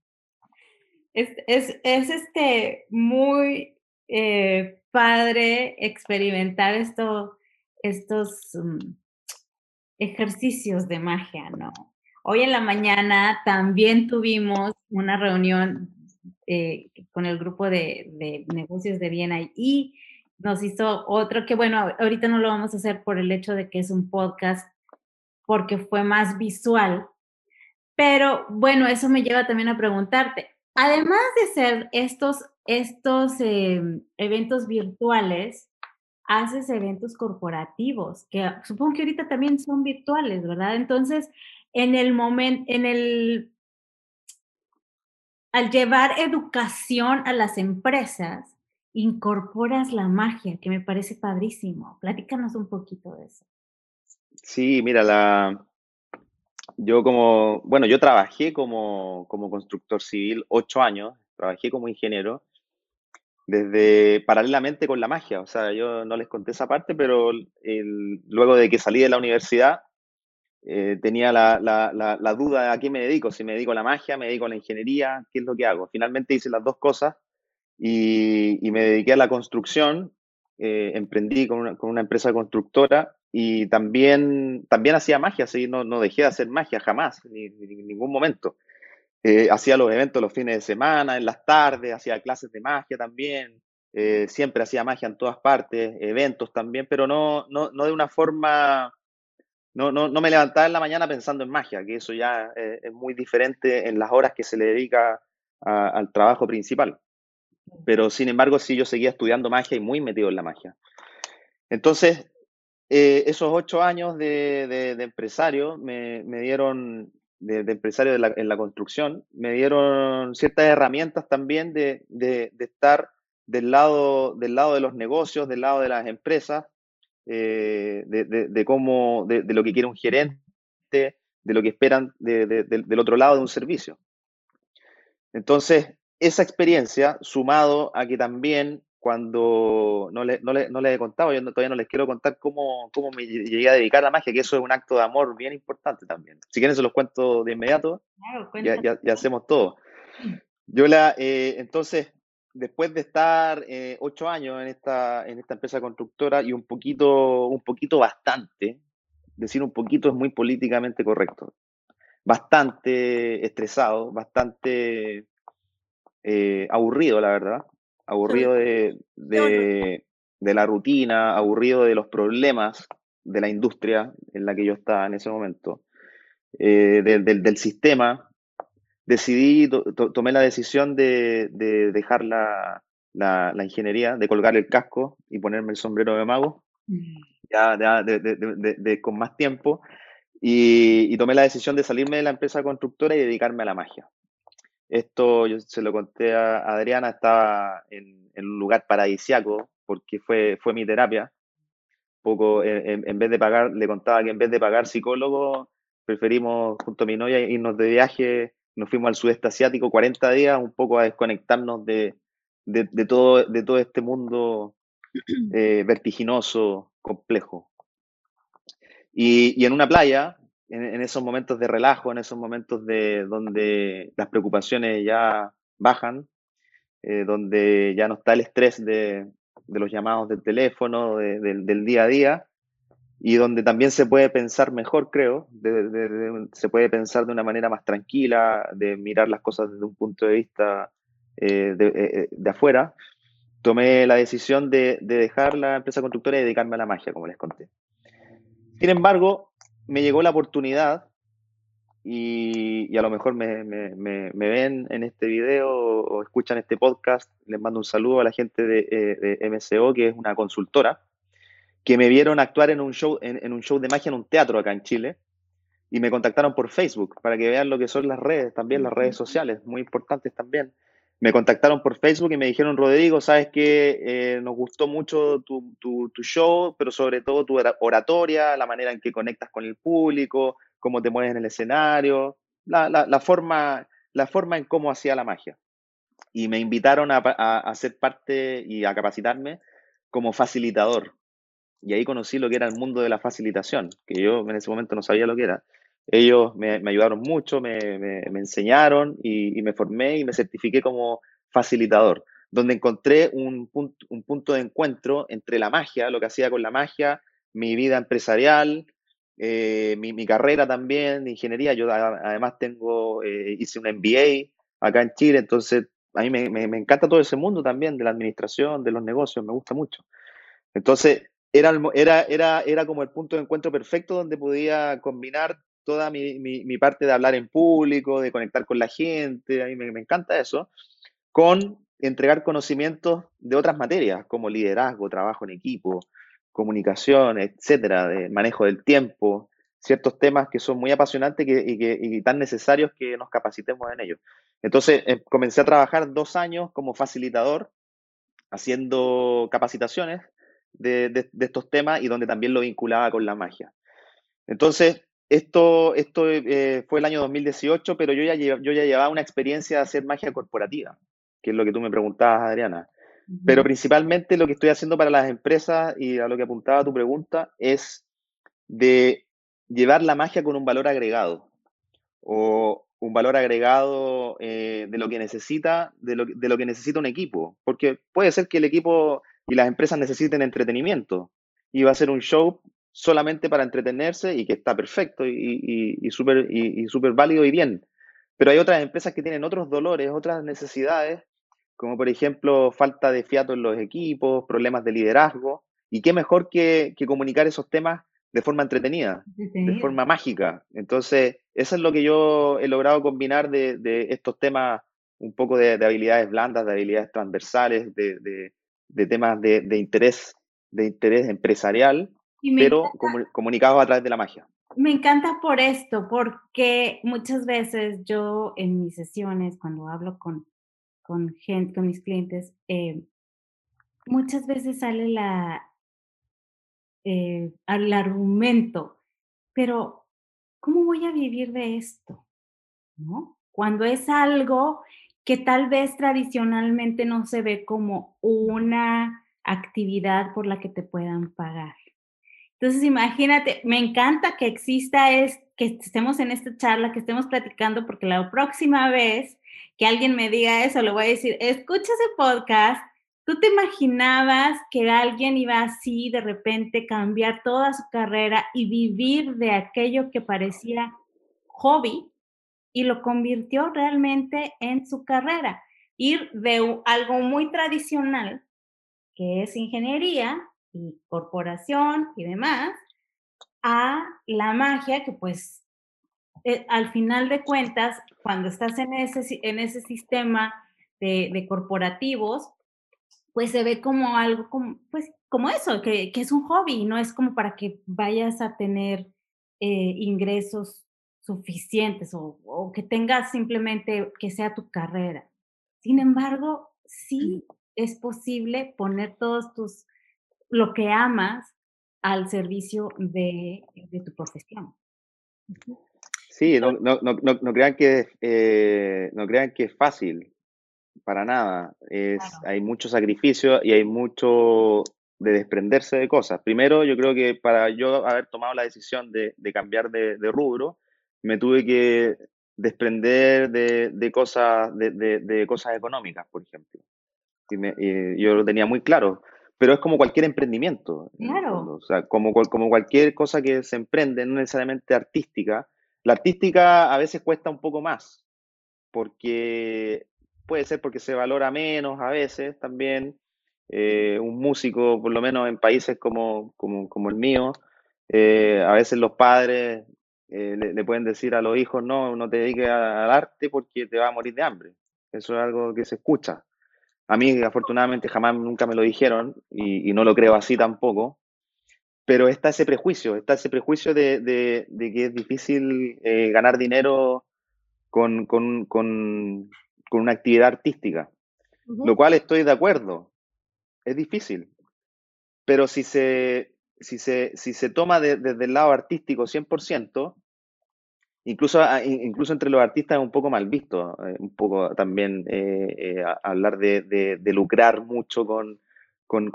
S1: Es, es, es este muy eh, padre experimentar esto, estos mm, ejercicios de magia, ¿no? Hoy en la mañana también tuvimos una reunión eh, con el grupo de, negocios de Viena y nos hizo otro que, bueno, ahorita no lo vamos a hacer por el hecho de que es un podcast, porque fue más visual. Pero bueno, eso me lleva también a preguntarte, además de ser estos, estos em, eventos virtuales, haces eventos corporativos, que supongo que ahorita también son virtuales, ¿verdad? Entonces, en el momento, en el al llevar educación a las empresas, incorporas la magia, que me parece padrísimo. Platícanos un poquito de eso.
S3: Sí, mira, la... yo como, bueno, yo trabajé como, como constructor civil ocho años, trabajé como ingeniero, desde paralelamente con la magia. O sea, yo no les conté esa parte, pero luego de que salí de la universidad, eh, tenía la, la, duda de a qué me dedico, si me dedico a la magia, me dedico a la ingeniería, qué es lo que hago. Finalmente hice las dos cosas y, me dediqué a la construcción, eh, emprendí con una, con una, empresa constructora y también, también hacía magia, ¿sí? no, no dejé de hacer magia jamás, ni, en ningún momento. Eh, hacía los eventos los fines de semana, en las tardes, hacía clases de magia también, siempre hacía magia en todas partes, eventos también, pero no, no, no de una forma no, no, no me levantaba en la mañana pensando en magia, que eso ya eh, es muy diferente en las horas que se le dedica al trabajo principal. Pero sin embargo, sí, yo seguía estudiando magia y muy metido en la magia. Entonces, eh, esos ocho años de, empresario me, dieron, de, empresario en la construcción, me dieron ciertas herramientas también de, estar del lado, del lado de los negocios, del lado de las empresas, eh, de, cómo, de, lo que quiere un gerente, de lo que esperan del otro lado de un servicio. Entonces, esa experiencia, sumado a que también cuando no, le, no, le, no les he contado, yo todavía no les quiero contar cómo, cómo me llegué a dedicar a la magia, que eso es un acto de amor bien importante también. Si quieren se los cuento de inmediato, ya, ya, ya, hacemos todo. Yo la, eh, entonces, después de estar eh, ocho años en esta, en esta empresa constructora y un poquito, un poquito bastante, decir un poquito es muy políticamente correcto, bastante estresado, bastante eh, aburrido, la verdad, aburrido de, de, la rutina, aburrido de los problemas de la industria en la que yo estaba en ese momento, eh, del, sistema, decidí, tomé la decisión de, dejar la, ingeniería, de colgar el casco y ponerme el sombrero de mago, mm. ya, de, con más tiempo, y, tomé la decisión de salirme de la empresa constructora y dedicarme a la magia. Esto yo se lo conté a Adriana, estaba en, un lugar paradisiaco porque fue, fue mi terapia. Poco, en, vez de pagar, le contaba que en vez de pagar psicólogo, preferimos junto a mi novia irnos de viaje, nos fuimos al sudeste asiático 40 días, un poco a desconectarnos de, de, todo, de todo este mundo <clears throat> eh, vertiginoso, complejo. Y, y, en una playa, en, esos momentos de relajo, en esos momentos de donde las preocupaciones ya bajan, eh, donde ya no está el estrés de, los llamados del teléfono, del día a día, y donde también se puede pensar mejor, creo, se puede pensar de una manera más tranquila, de mirar las cosas desde un punto de vista eh, de, de, afuera, tomé la decisión de, dejar la empresa constructora y dedicarme a la magia, como les conté. Sin embargo, me llegó la oportunidad y, a lo mejor me, ven en este video o escuchan este podcast. Les mando un saludo a la gente de, eh, MCO, que es una consultora, que me vieron actuar en un, show, en, un show de magia en un teatro acá en Chile y me contactaron por Facebook para que vean lo que son las redes, también las redes sociales, muy importantes también me contactaron por Facebook y me dijeron, Rodrigo, sabes que eh, nos gustó mucho tu, tu, show, pero sobre todo tu oratoria, la manera en que conectas con el público, cómo te mueves en el escenario, la, la, forma, la forma en cómo hacía la magia. Y me invitaron a, a, ser parte y a capacitarme como facilitador. Y ahí conocí lo que era el mundo de la facilitación, que yo en ese momento no sabía lo que era. Ellos me, ayudaron mucho, me, enseñaron y, me formé y me certifiqué como facilitador, donde encontré un punto, un punto de encuentro entre la magia, lo que hacía con la magia, mi vida empresarial, eh, mi, carrera también de ingeniería. Yo además tengo, eh, hice un MBA acá en Chile, entonces a mí me, me, encanta todo ese mundo también de la administración, de los negocios, me gusta mucho. Entonces, era, era, era, era como el punto de encuentro perfecto donde podía combinar toda mi, mi, parte de hablar en público, de conectar con la gente, a mí me, encanta eso, con entregar conocimientos de otras materias, como liderazgo, trabajo en equipo, comunicación, etcétera, de manejo del tiempo, ciertos temas que son muy apasionantes y, que, y tan necesarios que nos capacitemos en ellos. Entonces, eh, comencé a trabajar dos años como facilitador, haciendo capacitaciones de, de, de, estos temas y donde también lo vinculaba con la magia. Entonces, esto, esto eh, fue el año 2018, pero yo ya, yo ya llevaba una experiencia de hacer magia corporativa, que es lo que tú me preguntabas, Adriana. Pero principalmente lo que estoy haciendo para las empresas y a lo que apuntaba tu pregunta es de llevar la magia con un valor agregado o un valor agregado eh, de lo que necesita, de lo, de lo que necesita un equipo. Porque puede ser que el equipo y las empresas necesiten entretenimiento y va a ser un show solamente para entretenerse y que está perfecto y, y, súper y, super válido y bien. Pero hay otras empresas que tienen otros dolores, otras necesidades, como por ejemplo falta de fiato en los equipos, problemas de liderazgo, y qué mejor que, comunicar esos temas de forma entretenida, de forma mágica. Entonces, eso es lo que yo he logrado combinar de, estos temas, un poco de, habilidades blandas, de habilidades transversales, de, temas de, interés, de interés empresarial, pero comunicados a través de la magia.
S1: Me encanta por esto, porque muchas veces yo en mis sesiones, cuando hablo con, con gente, con mis clientes, eh, muchas veces sale la, eh, el argumento, pero ¿cómo voy a vivir de esto? ¿No? Cuando es algo que tal vez tradicionalmente no se ve como una actividad por la que te puedan pagar. Entonces, imagínate, me encanta que exista, es, que estemos en esta charla, que estemos platicando, porque la próxima vez que alguien me diga eso, le voy a decir, escucha ese podcast, ¿tú te imaginabas que alguien iba así de repente cambiar toda su carrera y vivir de aquello que parecía hobby y lo convirtió realmente en su carrera? Ir de algo muy tradicional, que es ingeniería, y corporación y demás, a la magia que pues eh, al final de cuentas, cuando estás en ese, en ese sistema de, corporativos, pues se ve como algo como, pues, como eso, que, es un hobby, no es como para que vayas a tener eh, ingresos suficientes o, o, que tengas simplemente que sea tu carrera. Sin embargo, sí es posible poner todos tus lo que amas al servicio de, tu profesión.
S3: Sí, no, no, no, no crean que, eh, no crean que es fácil, para nada. Es, Hay mucho sacrificio y hay mucho de desprenderse de cosas. Primero, yo creo que para yo haber tomado la decisión de, cambiar de, rubro, me tuve que desprender de, cosas, de, cosas económicas, por ejemplo. Y, yo lo tenía muy claro pero es como cualquier emprendimiento.
S1: Claro.
S3: O sea, como, como cualquier cosa que se emprende, no necesariamente artística. La artística a veces cuesta un poco más, porque puede ser porque se valora menos a veces también. Eh, un músico, por lo menos en países como, como, el mío, eh, a veces los padres eh, le, pueden decir a los hijos, no, no te dediques al arte porque te va a morir de hambre. Eso es algo que se escucha. A mí, afortunadamente, jamás nunca me lo dijeron y, no lo creo así tampoco. Pero está ese prejuicio, está ese prejuicio de, que es difícil eh, ganar dinero con, una actividad artística, lo cual estoy de acuerdo. Es difícil. Pero si se, si se, si se toma desde el lado artístico 100%, Incluso, ah, incluso entre los artistas es un poco mal visto, eh, un poco también eh, eh, hablar de, lucrar mucho con,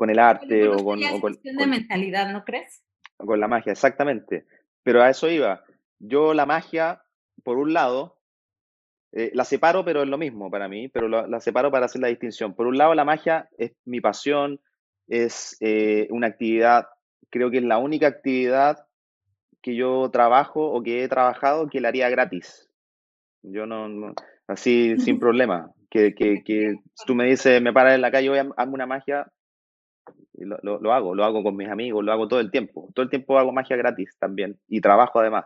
S3: el arte o con...
S1: Es cuestión de mentalidad, ¿no crees?
S3: Con la magia, exactamente. Pero a eso iba. Yo la magia, por un lado, la separo, pero es lo mismo para mí, pero la, separo para hacer la distinción. Por un lado, la magia es mi pasión, es una actividad, creo que es la única actividad que yo trabajo o que he trabajado que la haría gratis. Yo no, así sin <laughs> problema. Que, que, que tú me dices, me paras en la calle, voy a, hago una magia, y lo, lo, hago, lo hago con mis amigos, lo hago todo el tiempo. Todo el tiempo hago magia gratis también y trabajo además.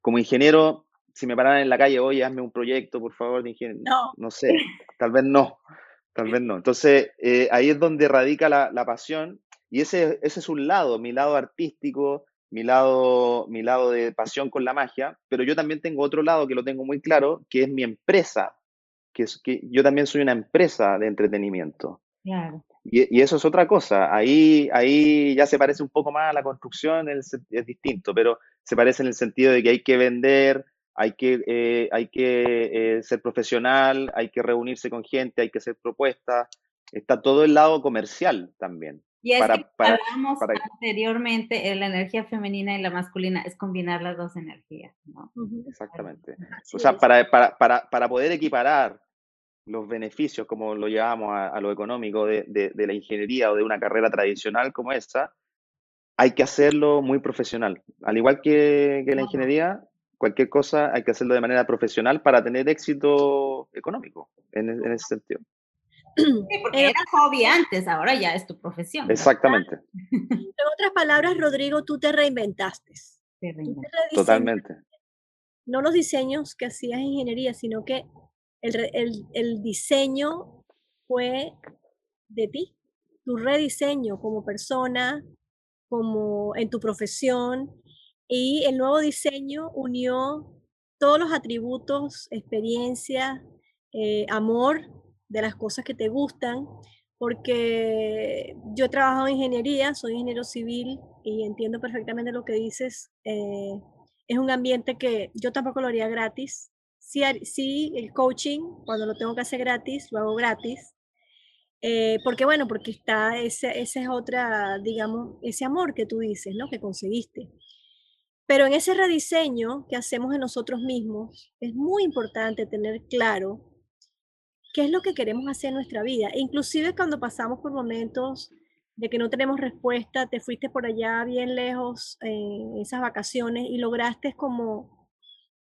S3: Como ingeniero, si me paran en la calle, oye, hazme un proyecto, por favor, de ingeniero.
S1: No.
S3: No sé, tal vez no, tal vez no. Entonces, eh, ahí es donde radica la, la pasión y ese, ese es un lado, mi lado artístico, mi lado, mi lado de pasión con la magia, pero yo también tengo otro lado que lo tengo muy claro, que es mi empresa, que, es, que yo también soy una empresa de entretenimiento.
S1: Claro.
S3: Y, eso es otra cosa, ahí, ahí ya se parece un poco más a la construcción, es, distinto, pero se parece en el sentido de que hay que vender, hay que, eh, hay que eh, ser profesional, hay que reunirse con gente, hay que hacer propuestas, está todo el lado comercial también.
S1: Y es que hablamos anteriormente, la energía femenina y la masculina es combinar las dos energías, ¿no?
S3: Exactamente. o sea, para, para, para, para, poder equiparar los beneficios, como lo llevamos a, lo económico de, de, la ingeniería o de una carrera tradicional como esta, hay que hacerlo muy profesional. Al igual que, que la ingeniería, cualquier cosa hay que hacerlo de manera profesional para tener éxito económico en, en ese sentido.
S1: Sí, porque era hobby antes, ahora ya es tu profesión.
S3: Exactamente.
S2: En otras palabras, Rodrigo, tú te reinventaste.
S3: Totalmente.
S2: No los diseños que hacías en ingeniería, sino que el, el diseño fue de ti, tu rediseño como persona, como en tu profesión, y el nuevo diseño unió todos los atributos, experiencia, eh, amor de las cosas que te gustan, porque yo he trabajado en ingeniería, soy ingeniero civil y entiendo perfectamente lo que dices. Eh, es un ambiente que yo tampoco lo haría gratis. sí, sí, el coaching, cuando lo tengo que hacer gratis, lo hago gratis. Eh, porque bueno, porque está ese, ese es otra, digamos, ese amor que tú dices, ¿no? Que conseguiste. Pero en ese rediseño que hacemos de nosotros mismos, es muy importante tener claro qué es lo que queremos hacer en nuestra vida. E inclusive cuando pasamos por momentos de que no tenemos respuesta, te fuiste por allá bien lejos en esas vacaciones y lograste como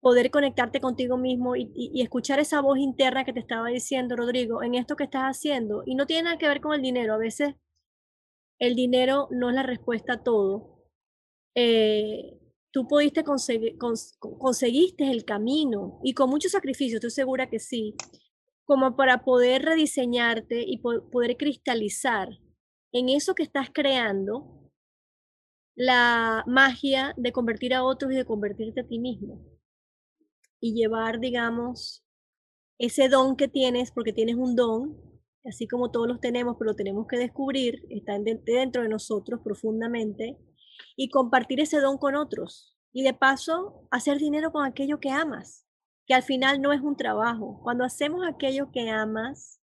S2: poder conectarte contigo mismo y, escuchar esa voz interna que te estaba diciendo, Rodrigo, en esto que estás haciendo. Y no tiene nada que ver con el dinero. A veces el dinero no es la respuesta a todo. Eh, tú pudiste conseguir, conseguiste el camino y con mucho sacrificio, estoy segura que sí, como para poder rediseñarte y poder cristalizar en eso que estás creando la magia de convertir a otros y de convertirte a ti mismo y llevar, digamos, ese don que tienes, porque tienes un don, así como todos los tenemos, pero lo tenemos que descubrir, está dentro de nosotros profundamente, y compartir ese don con otros. Y de paso, hacer dinero con aquello que amas, que al final no es un trabajo. Cuando hacemos aquello que amas,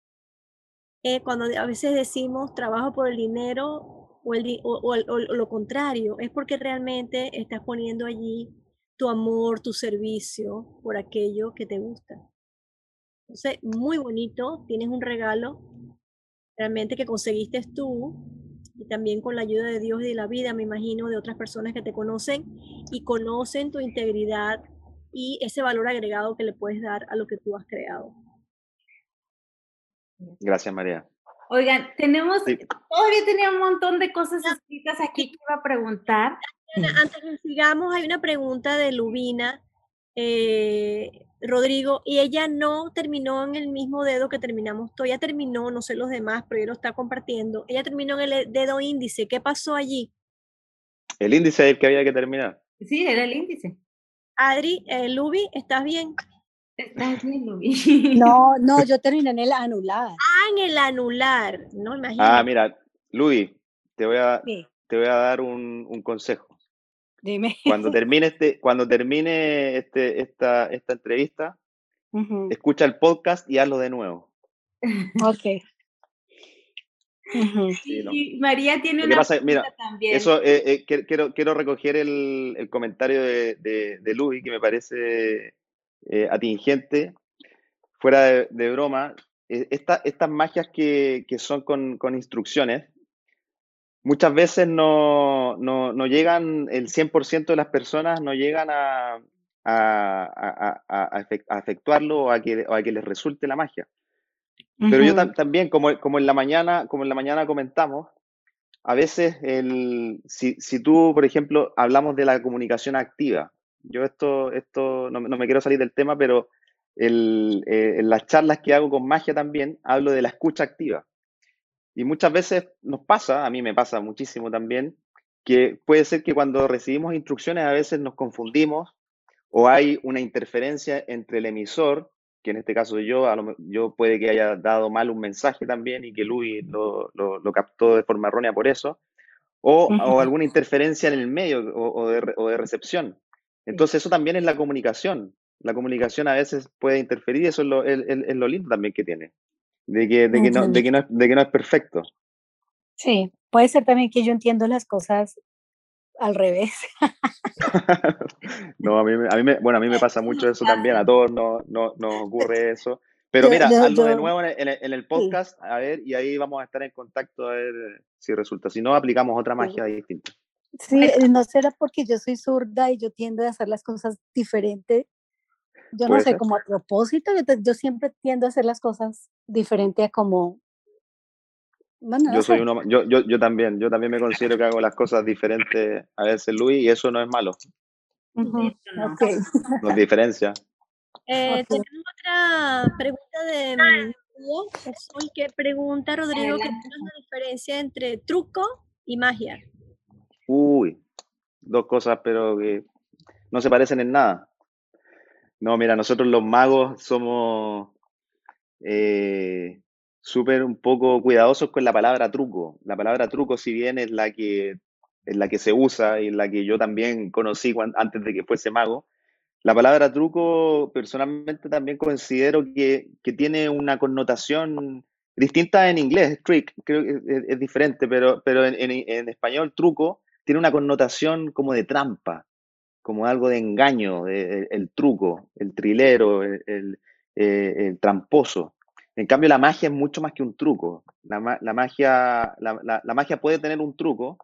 S2: eh, cuando a veces decimos trabajo por el dinero o, el, o lo contrario, es porque realmente estás poniendo allí tu amor, tu servicio por aquello que te gusta. Entonces, muy bonito, tienes un regalo realmente que conseguiste tú y también con la ayuda de Dios y de la vida, me imagino, de otras personas que te conocen y conocen tu integridad y ese valor agregado que le puedes dar a lo que tú has creado.
S3: Gracias, María.
S1: Oigan, tenemos, todavía tenía un montón de cosas escritas aquí que iba a preguntar.
S2: Antes que sigamos, hay una pregunta de Lubina, eh, Rodrigo, y ella no terminó en el mismo dedo que terminamos tú. Ella terminó, no sé los demás, pero ella lo está compartiendo. Ella terminó en el dedo índice. ¿Qué pasó allí?
S3: El índice es el que había que terminar.
S1: Sí, era el índice.
S2: Adri, eh, Lubi, ¿estás bien?
S1: Estás bien, Lubi.
S4: No, <laughs> no, yo terminé en el anular.
S2: Ah, en el anular, no imagínate.
S3: Ah, mira, Lubi, te voy a, te voy a dar un consejo.
S4: Dime.
S3: Cuando <laughs> termine, este, cuando termine este, esta, esta entrevista, escucha el podcast y hazlo de nuevo.
S4: Ok.
S1: Y, María tiene una
S3: pregunta también. Eso, eh, eh, quiero, quiero recoger el, el comentario de, de, de Luis, que me parece eh, atingente. Fuera de, broma, esta, estas magias que, que son con, con, instrucciones, muchas veces no, no, no llegan, el 100% de las personas no llegan a, a, a, a efectuarlo o a, que, o a que les resulte la magia. Pero yo también, como, como, en la mañana, como en la mañana comentamos, a veces el, si, si tú, por ejemplo, hablamos de la comunicación activa, yo esto, esto no, no me quiero salir del tema, pero el, eh, en las charlas que hago con magia también hablo de la escucha activa. Y muchas veces nos pasa, a mí me pasa muchísimo también, que puede ser que cuando recibimos instrucciones a veces nos confundimos o hay una interferencia entre el emisor, que en este caso yo, yo puede que haya dado mal un mensaje también y que Luis lo, lo, captó de forma errónea por eso, o, o alguna interferencia en el medio o, de, o, de, recepción. Entonces eso también es la comunicación. La comunicación a veces puede interferir, eso es lo, es, es lo lindo también que tiene de que, de que, no, de, que no, de que no es perfecto.
S4: Sí, puede ser también que yo entiendo las cosas al revés. <laughs>
S3: no, a mí, a mí me, bueno, a mí me pasa mucho eso también, a todos nos no, no ocurre <laughs> eso. Pero mira, hazlo de nuevo en el, en el podcast, a ver, y ahí vamos a estar en contacto a ver si resulta. Si no, aplicamos otra magia distinta.
S4: Sí, no será porque yo soy zurda y yo tiendo a hacer las cosas diferente yo no sé, como a propósito, yo, siempre tiendo a hacer las cosas diferente a como...
S3: yo soy uno, yo, yo, yo también, yo también me considero que hago las cosas diferentes a veces, Luis, y eso no es malo. Nos diferencia.
S2: Eh, tenemos otra pregunta de Soy que pregunta Rodrigo qué es la diferencia entre truco y magia.
S3: Uy, dos cosas, pero que no se parecen en nada. No, mira, nosotros los magos somos eh, súper un poco cuidadosos con la palabra truco. La palabra truco, si bien es la que, es la que se usa y la que yo también conocí antes de que fuese mago, La palabra truco, personalmente también considero que, tiene una connotación distinta en inglés, trick, creo que es, diferente, pero, pero en, español truco tiene una connotación como de trampa, como algo de engaño, el, truco, el trilero, el, eh, tramposo. En cambio, la magia es mucho más que un truco. La, magia, la, magia puede tener un truco,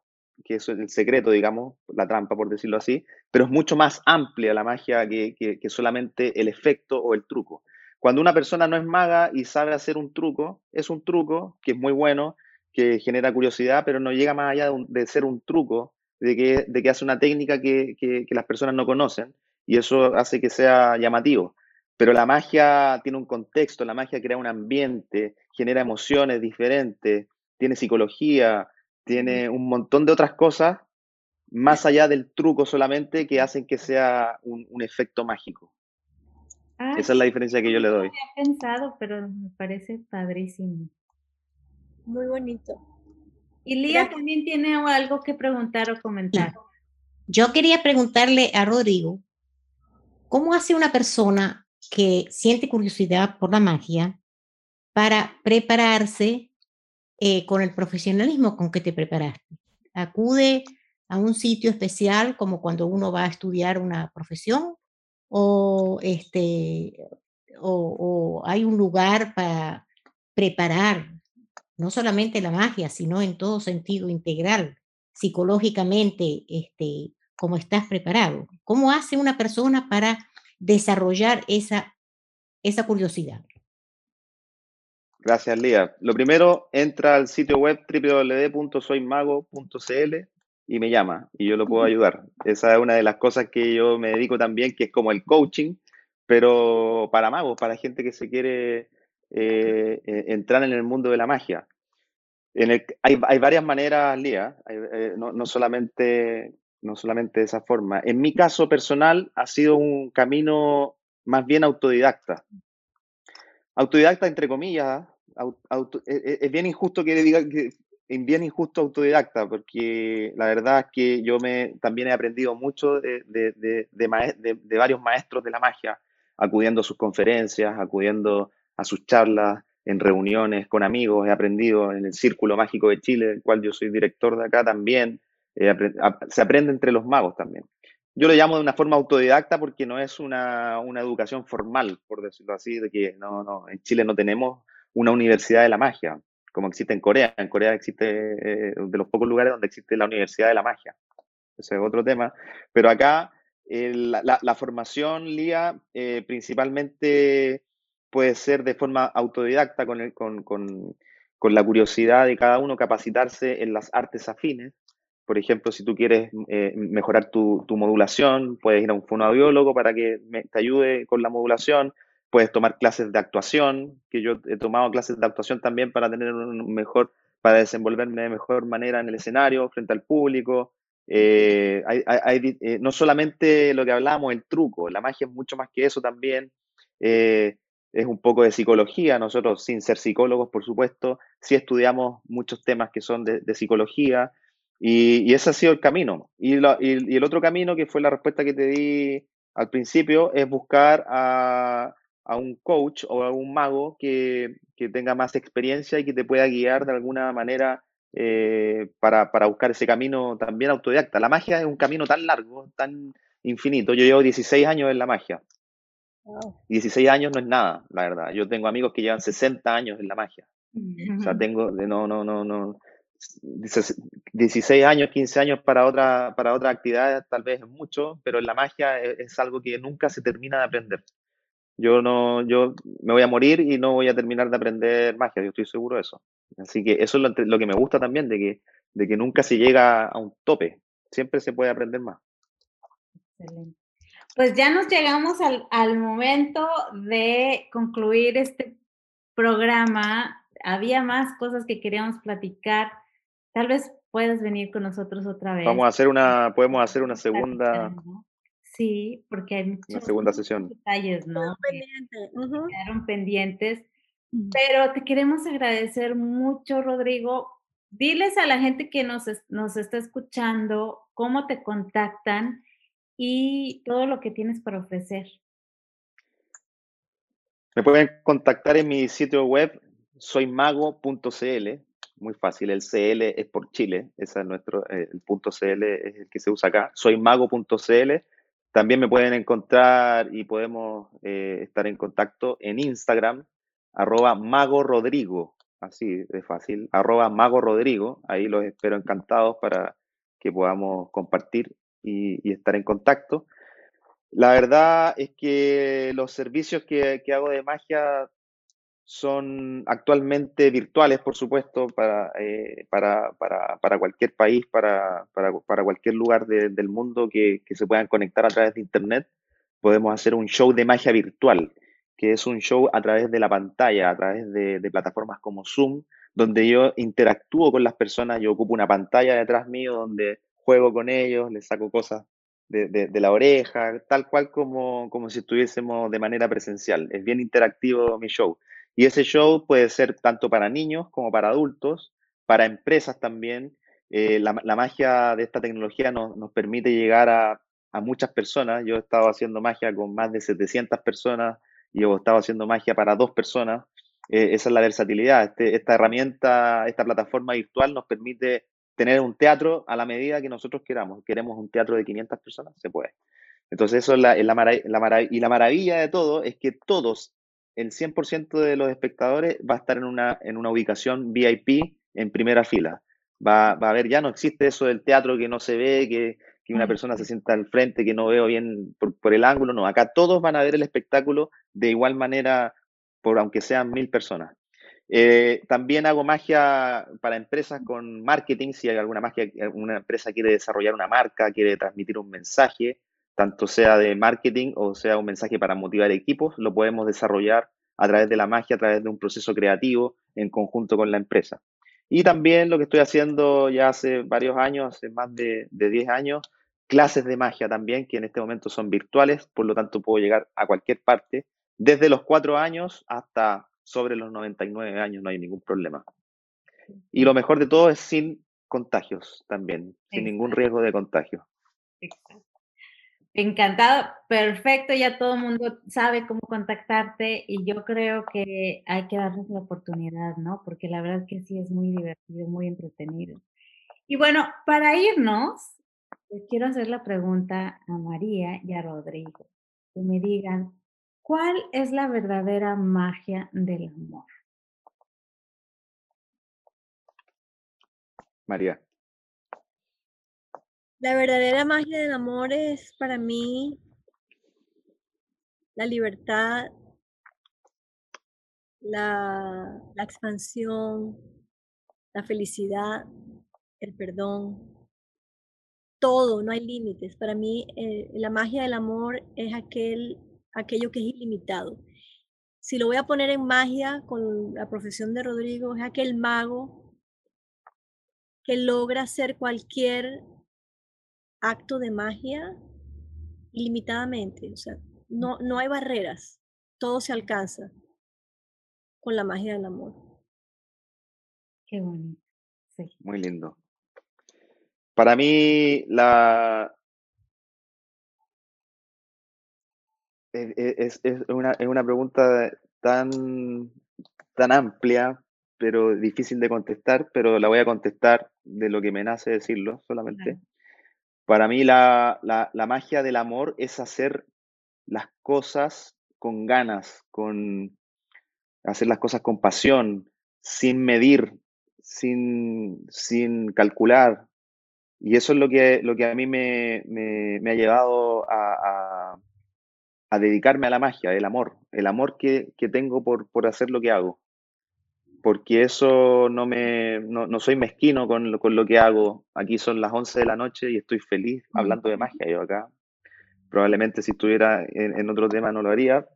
S3: que es el secreto, digamos, la trampa, por decirlo así, pero es mucho más amplia la magia que, solamente el efecto o el truco. Cuando una persona no es maga y sabe hacer un truco, es un truco que es muy bueno, que genera curiosidad, pero no llega más allá de, ser un truco, de que, que hace una técnica que, que, las personas no conocen, y eso hace que sea llamativo. Pero la magia tiene un contexto, la magia crea un ambiente, genera emociones diferentes, tiene psicología, tiene un montón de otras cosas más allá del truco solamente que hacen que sea un, efecto mágico. Ah, Esa es la diferencia que yo le doy.
S1: No había pensado, pero me parece padrísimo.
S2: Muy bonito.
S1: Y Lía también tiene algo que preguntar o comentar.
S5: Yo quería preguntarle a Rodrigo, ¿cómo hace una persona que siente curiosidad por la magia para prepararse eh, con el profesionalismo con que te preparaste. Acude a un sitio especial como cuando uno va a estudiar una profesión o, este, o, hay un lugar para preparar no solamente la magia, sino en todo sentido integral, psicológicamente, este, cómo estás preparado. ¿Cómo hace una persona para desarrollar esa, esa curiosidad.
S3: Gracias, Lía. Lo primero, entra al sitio web www.soymago.cl y me llama y yo lo puedo ayudar. Esa es una de las cosas que yo me dedico también, que es como el coaching, pero para magos, para gente que se quiere eh, eh, entrar en el mundo de la magia. En el, hay, hay, varias maneras, Lía, eh, no, no, solamente no solamente de esa forma. En mi caso personal ha sido un camino más bien autodidacta. Autodidacta entre comillas, e, e, es bien injusto que diga que es bien injusto autodidacta, porque la verdad es que yo me también he aprendido mucho de, de, varios maestros de la magia, acudiendo a sus conferencias, acudiendo a sus charlas, en reuniones con amigos, he aprendido en el Círculo Mágico de Chile, del cual yo soy director de acá también, eh, se aprende entre los magos también. Yo lo llamo de una forma autodidacta porque no es una, educación formal, por decirlo así, de que no, no, en Chile no tenemos una universidad de la magia, como existe en Corea. En Corea existe, eh, de los pocos lugares donde existe la universidad de la magia. Ese es otro tema. Pero acá la, formación LIA eh, principalmente puede ser de forma autodidacta con, con, con, la curiosidad de cada uno capacitarse en las artes afines por ejemplo, si tú quieres eh, mejorar tu, modulación, puedes ir a un fonoaudiólogo para que te ayude con la modulación. Puedes tomar clases de actuación, que yo he tomado clases de actuación también para tener un mejor, para desenvolverme de mejor manera en el escenario, frente al público. Eh, hay, eh, no solamente lo que hablábamos, el truco, la magia es mucho más que eso también. es un poco de psicología. Nosotros, sin ser psicólogos, por supuesto, sí estudiamos muchos temas que son de psicología. Y, ese ha sido el camino. Y, el otro camino, que fue la respuesta que te di al principio, es buscar a, un coach o a un mago que, tenga más experiencia y que te pueda guiar de alguna manera eh, para, buscar ese camino también autodidacta. La magia es un camino tan largo, tan infinito. Yo llevo 16 años en la magia. 16 años no es nada, la verdad. Yo tengo amigos que llevan 60 años en la magia. O sea, <laughs> tengo, no, no, no, no, 16 años, 15 años para otra, para otra actividad tal vez es mucho, pero en la magia e, es, algo que nunca se termina de aprender. Yo no, yo me voy a morir y no voy a terminar de aprender magia, yo estoy seguro de eso. Así que eso es lo, que me gusta también, de que, de que nunca se llega a un tope, siempre se puede aprender más.
S1: Excelente. Pues ya nos llegamos al, al momento de concluir este programa. Había más cosas que queríamos platicar Tal vez puedas venir con nosotros otra vez.
S3: Vamos a hacer una, podemos hacer una segunda.
S1: Sí, porque hay
S3: muchos segunda sesión.
S1: detalles, ¿no? Quedaron pendientes. Pero te queremos agradecer mucho, Rodrigo. Diles a la gente que nos, nos está escuchando cómo te contactan y todo lo que tienes para ofrecer.
S3: Me pueden contactar en mi sitio web soymago.cl, muy fácil, el CL es por Chile, ese es nuestro, eh, el punto CL es el que se usa acá, soymago.cl. También me pueden encontrar y podemos eh, estar en contacto en Instagram, arroba mago Rodrigo, así de fácil, arroba mago Rodrigo, ahí los espero encantados para que podamos compartir y, estar en contacto. La verdad es que los servicios que, hago de magia son actualmente virtuales, por supuesto, para, eh, para, cualquier país, para, cualquier lugar del mundo que, se puedan conectar a través de Internet. Podemos hacer un show de magia virtual, que es un show a través de la pantalla, a través de, de plataformas como Zoom, donde yo interactúo con las personas, yo ocupo una pantalla detrás mío donde juego con ellos, les saco cosas de, la oreja, tal cual como, como si estuviésemos de manera presencial. Es bien interactivo mi show. Y ese show puede ser tanto para niños como para adultos, para empresas también. Eh, la, magia de esta tecnología nos, nos permite llegar a, a, muchas personas. Yo he estado haciendo magia con más de 700 personas y he estado haciendo magia para dos personas. Eh, esa es la versatilidad. Este, esta herramienta, esta plataforma virtual nos permite tener un teatro a la medida que nosotros queramos. Queremos un teatro de 500 personas, se puede. Entonces eso es la, la, y la maravilla de todo es que todos, el 100% de los espectadores va a estar en una, en una ubicación VIP en primera fila. Va, va, a haber, ya no existe eso del teatro que no se ve, que, que una persona se sienta al frente, que no veo bien por, por, el ángulo, no, acá todos van a ver el espectáculo de igual manera, por aunque sean mil personas. Eh, también hago magia para empresas con marketing, si hay alguna magia, una empresa quiere desarrollar una marca, quiere transmitir un mensaje, tanto sea de marketing o sea un mensaje para motivar equipos, lo podemos desarrollar a través de la magia, a través de un proceso creativo en conjunto con la empresa. Y también lo que estoy haciendo ya hace varios años, hace más de, de 10 años, clases de magia también, que en este momento son virtuales, por lo tanto puedo llegar a cualquier parte, desde los 4 años hasta sobre los 99 años no hay ningún problema. Y lo mejor de todo es sin contagios también, sin ningún riesgo de contagio.
S1: Exacto. Encantado, perfecto, ya todo el mundo sabe cómo contactarte y yo creo que hay que darles la oportunidad, ¿no? Porque la verdad que sí es muy divertido, muy entretenido. Y bueno, para irnos, les quiero hacer la pregunta a María y a Rodrigo, que me digan, ¿Cuál es la verdadera magia del amor?
S3: María.
S2: La verdadera magia del amor es para mí la libertad, la, expansión, la felicidad, el perdón, todo, no hay límites. Para mí eh, la magia del amor es aquel aquello que es ilimitado. Si lo voy a poner en magia con la profesión de Rodrigo, es aquel mago que logra hacer cualquier acto de magia ilimitadamente. O sea, no, no hay barreras, todo se alcanza con la magia del amor.
S1: Qué bonito.
S3: Muy lindo. Para mí, la, Es, una, es una pregunta tan, tan amplia, pero difícil de contestar, pero la voy a contestar de lo que me nace decirlo solamente. Para mí la, la, magia del amor es hacer las cosas con ganas, con hacer las cosas con pasión, sin medir, sin, sin calcular. Y eso es lo que, lo que a mí me, me, ha llevado a, a dedicarme a la magia, el amor, el amor que, tengo por, por, hacer lo que hago. Porque eso no me, no, soy mezquino con lo, con lo que hago. Aquí son las 11 de la noche y estoy feliz hablando de magia yo acá. Probablemente si estuviera en, otro tema no lo haría,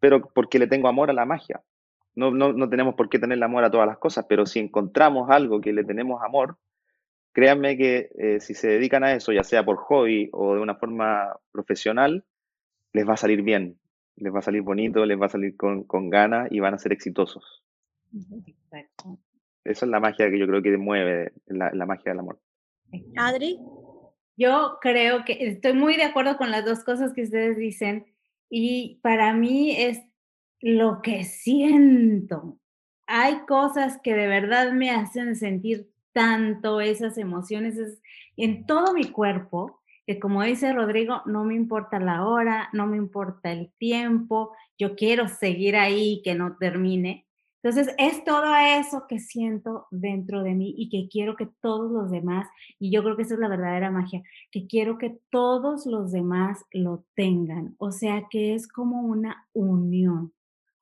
S3: pero porque le tengo amor a la magia. No, no, tenemos por qué tener amor a todas las cosas, pero si encontramos algo que le tenemos amor, créanme que eh, si se dedican a eso, ya sea por hobby o de una forma profesional, les va a salir bien, les va a salir bonito, les va a salir con, con ganas y van a ser exitosos. Exacto. Esa es la magia que yo creo que mueve la, la magia del amor.
S2: Adri.
S1: Yo creo que estoy muy de acuerdo con las dos cosas que ustedes dicen y para mí es lo que siento. Hay cosas que de verdad me hacen sentir tanto esas emociones en todo mi cuerpo, que como dice Rodrigo, no me importa la hora, no me importa el tiempo, yo quiero seguir ahí, que no termine. Entonces, es todo eso que siento dentro de mí y que quiero que todos los demás, y yo creo que esa es la verdadera magia, que quiero que todos los demás lo tengan. O sea, que es como una unión,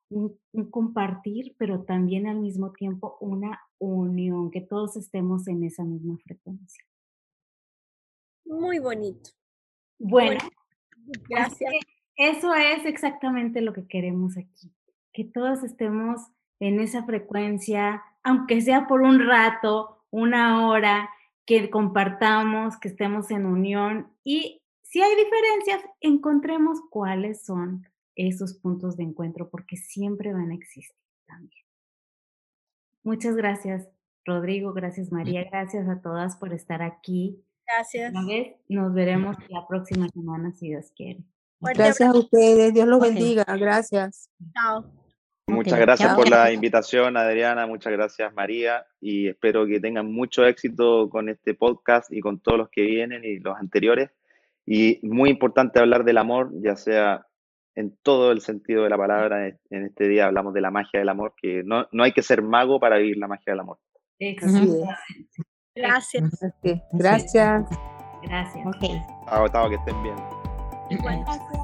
S1: un, compartir, pero también al mismo tiempo una unión, que todos estemos en esa misma frecuencia.
S2: Muy bonito.
S1: Bueno, <laughs> gracias. Eso es exactamente lo que queremos aquí, que todos estemos en esa frecuencia, aunque sea por un rato, una hora, que compartamos, que estemos en unión y si hay diferencias, encontremos cuáles son esos puntos de encuentro, porque siempre van a existir también. Muchas gracias, Rodrigo, gracias, María, gracias a todas por estar aquí.
S2: Gracias.
S1: Nos veremos la próxima semana, si Dios quiere.
S6: Gracias a ustedes, Dios los bendiga, gracias.
S2: Chao.
S3: Muchas gracias por la invitación, Adriana. Muchas gracias, María. Y espero que tengan mucho éxito con este podcast y con todos los que vienen y los anteriores. Y muy importante hablar del amor, ya sea en todo el sentido de la palabra. En este día hablamos de la magia del amor, que no, no hay que ser mago para vivir la magia del amor.
S2: Gracias. Gracias.
S6: Gracias.
S1: Gracias.
S5: Ok.
S3: Chao, que estén bien.
S2: Gracias.